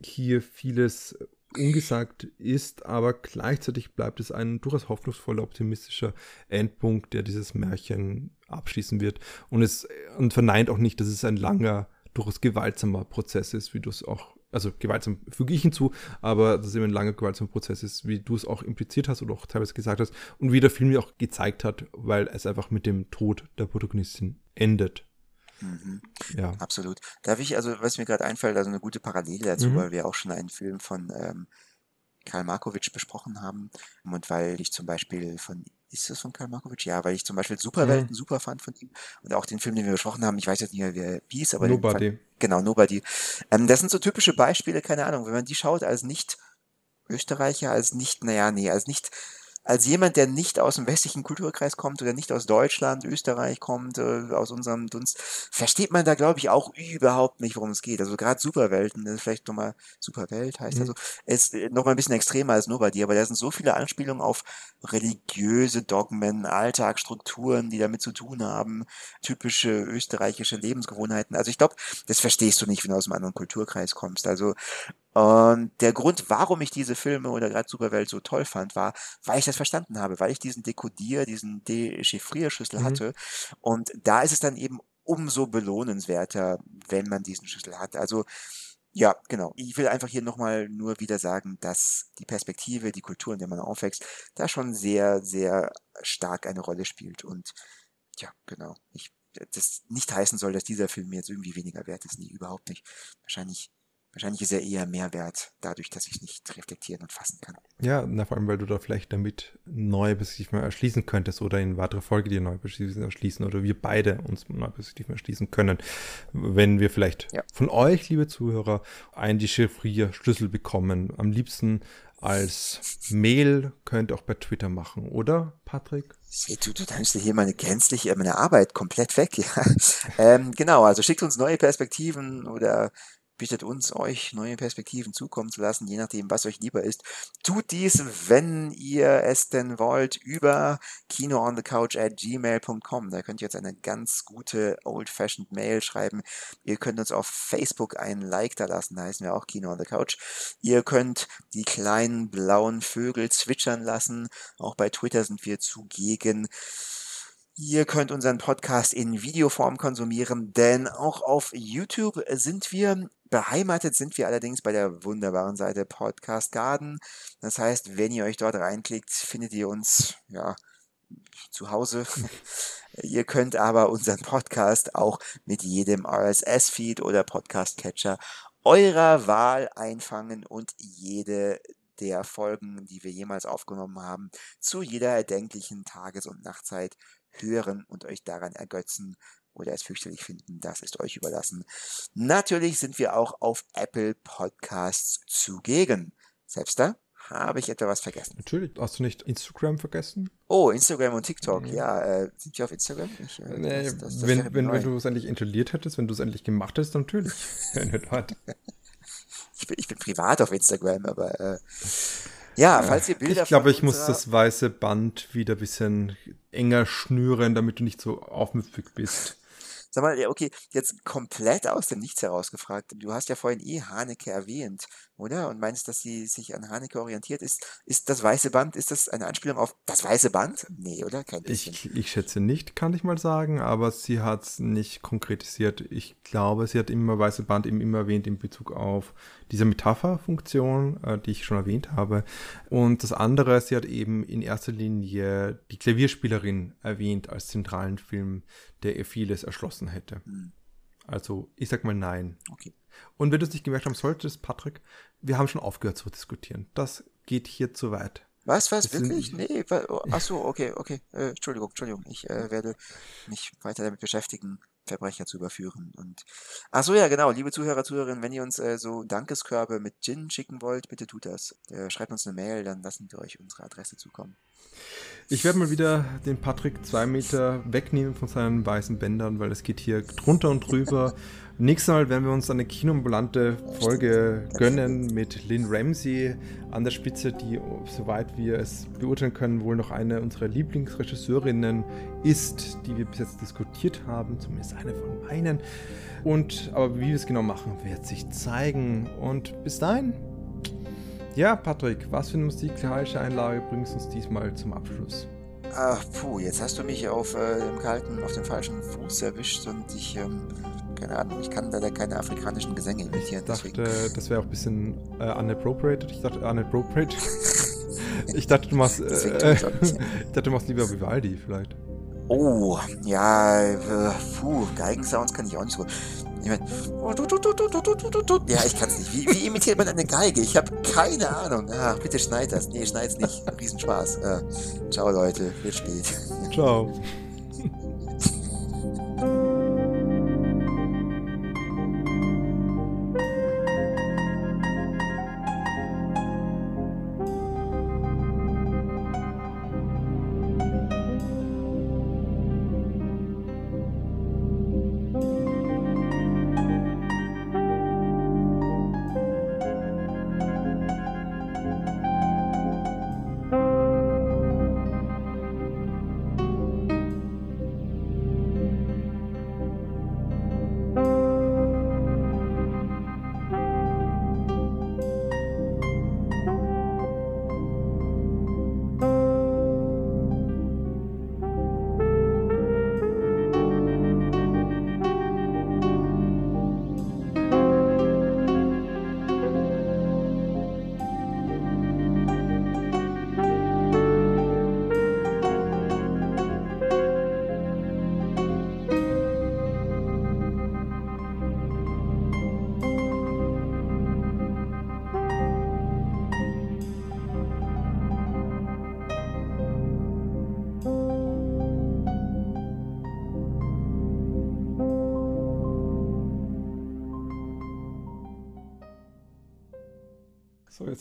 hier vieles ungesagt ist, aber gleichzeitig bleibt es ein durchaus hoffnungsvoller, optimistischer Endpunkt, der dieses Märchen abschließen wird. Und es und verneint auch nicht, dass es ein langer, durchaus gewaltsamer Prozess ist, wie du es auch, also gewaltsam füge ich hinzu, aber dass es eben ein langer, gewaltsamer Prozess ist, wie du es auch impliziert hast oder auch teilweise gesagt hast und wie der Film ja auch gezeigt hat, weil es einfach mit dem Tod der Protagonistin endet. Mhm. Ja. Absolut. Darf ich, also was mir gerade einfällt, also eine gute Parallele dazu, mhm. weil wir auch schon einen Film von ähm, Karl Markovic besprochen haben und weil ich zum Beispiel von ist das von Karl Markovic? Ja, weil ich zum Beispiel Superwelten mhm. super fand von ihm und auch den Film, den wir besprochen haben, ich weiß jetzt nicht mehr, wie er hieß, aber Nobody. Fand, genau, Nobody. Ähm, das sind so typische Beispiele, keine Ahnung, wenn man die schaut als nicht Österreicher, als nicht, naja, nee, als nicht als jemand, der nicht aus dem westlichen Kulturkreis kommt oder nicht aus Deutschland, Österreich kommt, äh, aus unserem Dunst, versteht man da, glaube ich, auch überhaupt nicht, worum es geht. Also gerade Superwelten, das ist vielleicht nochmal Superwelt heißt mhm. also, ist nochmal ein bisschen extremer als nur bei dir, aber da sind so viele Anspielungen auf religiöse Dogmen, Alltagsstrukturen, die damit zu tun haben, typische österreichische Lebensgewohnheiten. Also ich glaube, das verstehst du nicht, wenn du aus einem anderen Kulturkreis kommst. Also und der Grund, warum ich diese Filme oder gerade Superwelt so toll fand, war, weil ich das verstanden habe, weil ich diesen Dekodier, diesen Dechiffrierschlüssel mhm. hatte. Und da ist es dann eben umso belohnenswerter, wenn man diesen Schlüssel hat. Also ja, genau. Ich will einfach hier nochmal nur wieder sagen, dass die Perspektive, die Kultur, in der man aufwächst, da schon sehr, sehr stark eine Rolle spielt. Und ja, genau. Ich, das nicht heißen soll, dass dieser Film mir jetzt irgendwie weniger wert ist. Nee, überhaupt nicht. Wahrscheinlich Wahrscheinlich ist er eher Mehrwert dadurch, dass ich nicht reflektieren und fassen kann. Ja, na, vor allem, weil du da vielleicht damit neue Perspektiven erschließen könntest oder in weitere Folge dir neue Perspektiven erschließen oder wir beide uns neue Perspektiven erschließen können, wenn wir vielleicht ja. von euch, liebe Zuhörer, einen Dechiffrier-Schlüssel bekommen. Am liebsten als Mail könnt ihr auch bei Twitter machen, oder, Patrick? Du, du nimmst dir hier meine gänzlich, meine Arbeit komplett weg, ja. ähm, genau, also schickt uns neue Perspektiven oder bittet uns, euch neue Perspektiven zukommen zu lassen, je nachdem, was euch lieber ist. Tut dies, wenn ihr es denn wollt, über kinoonthecouch at gmail.com. Da könnt ihr jetzt eine ganz gute old-fashioned Mail schreiben. Ihr könnt uns auf Facebook ein Like da lassen, da heißen wir auch Kino on the Couch. Ihr könnt die kleinen blauen Vögel zwitschern lassen. Auch bei Twitter sind wir zugegen. Ihr könnt unseren Podcast in Videoform konsumieren, denn auch auf YouTube sind wir beheimatet, sind wir allerdings bei der wunderbaren Seite Podcast Garden. Das heißt, wenn ihr euch dort reinklickt, findet ihr uns, ja, zu Hause. Ihr könnt aber unseren Podcast auch mit jedem RSS-Feed oder Podcast-Catcher eurer Wahl einfangen und jede der Folgen, die wir jemals aufgenommen haben, zu jeder erdenklichen Tages- und Nachtzeit hören und euch daran ergötzen oder es fürchterlich finden, das ist euch überlassen. Natürlich sind wir auch auf Apple Podcasts zugegen. Selbst da habe ich etwa was vergessen. Natürlich. Hast du nicht Instagram vergessen? Oh, Instagram und TikTok. Mhm. Ja, äh, sind wir auf Instagram? Ich, äh, nee, das, das, das wenn wenn, wenn du es endlich installiert hättest, wenn du es endlich gemacht hättest, natürlich. ich, bin, ich bin privat auf Instagram, aber äh, ja, falls ihr Bilder Ich glaube, ich muss das weiße Band wieder ein bisschen enger schnüren, damit du nicht so aufmüpfig bist. Sag mal, ja, okay, jetzt komplett aus dem Nichts herausgefragt. Du hast ja vorhin eh Haneke erwähnt, oder? Und meinst, dass sie sich an Haneke orientiert ist. Ist das weiße Band, ist das eine Anspielung auf das weiße Band? Nee, oder? Kein bisschen. Ich, ich schätze nicht, kann ich mal sagen, aber sie hat es nicht konkretisiert. Ich glaube, sie hat immer weiße Band eben immer erwähnt in Bezug auf diese Metapherfunktion, äh, die ich schon erwähnt habe. Und das andere, sie hat eben in erster Linie die Klavierspielerin erwähnt als zentralen Film, der ihr vieles erschlossen hätte. Hm. Also, ich sag mal nein. Okay. Und wenn du es nicht gemerkt haben solltest, Patrick, wir haben schon aufgehört zu diskutieren. Das geht hier zu weit. Was, was, das wirklich? Nee, oh, ach so, okay, okay. Äh, Entschuldigung, Entschuldigung. Ich äh, werde mich weiter damit beschäftigen, Verbrecher zu überführen. Und ach so, ja, genau, liebe Zuhörer, Zuhörerinnen, wenn ihr uns äh, so Dankeskörbe mit Gin schicken wollt, bitte tut das. Äh, schreibt uns eine Mail, dann lassen wir euch unsere Adresse zukommen. Ich werde mal wieder den Patrick zwei Meter wegnehmen von seinen weißen Bändern, weil es geht hier drunter und drüber. Nächstes Mal werden wir uns eine kinoambulante Folge gönnen mit Lynn Ramsey an der Spitze, die, soweit wir es beurteilen können, wohl noch eine unserer Lieblingsregisseurinnen ist, die wir bis jetzt diskutiert haben, zumindest eine von meinen. Und aber wie wir es genau machen, wird sich zeigen. Und bis dahin, ja, Patrick, was für eine musikalische Einlage bringst du uns diesmal zum Abschluss? Ach, puh, jetzt hast du mich auf äh, dem kalten, auf dem falschen Fuß erwischt und ich, ähm, keine Ahnung, ich kann leider keine afrikanischen Gesänge imitieren. Ich dachte, deswegen. das wäre auch ein bisschen äh, unappropriated. Ich dachte, unappropriated. ich dachte, du machst, äh, ich dachte, du machst lieber Vivaldi vielleicht. Oh, ja, äh, puh, Geigensounds kann ich auch nicht so. Ich mein, ja, ich kann's nicht. Wie, wie imitiert man eine Geige? Ich habe keine Ahnung. Ah, bitte schneid das. Nee, schneid's nicht. Riesenspaß. Ah, ciao, Leute. Wird spät. Ciao.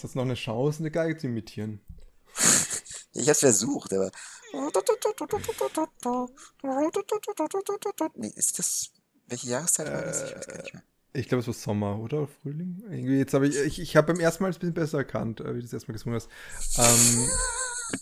jetzt hast du noch eine Chance, eine Geige zu imitieren. Ich hab's versucht, aber. Nee, ist das. Welche Jahreszeit war das? Ich weiß gar nicht mehr. Ich glaube, es war Sommer, oder? Frühling? Irgendwie, jetzt habe ich, ich, ich habe beim ersten Mal ein bisschen besser erkannt, wie du das erstmal gesungen hast. Ähm,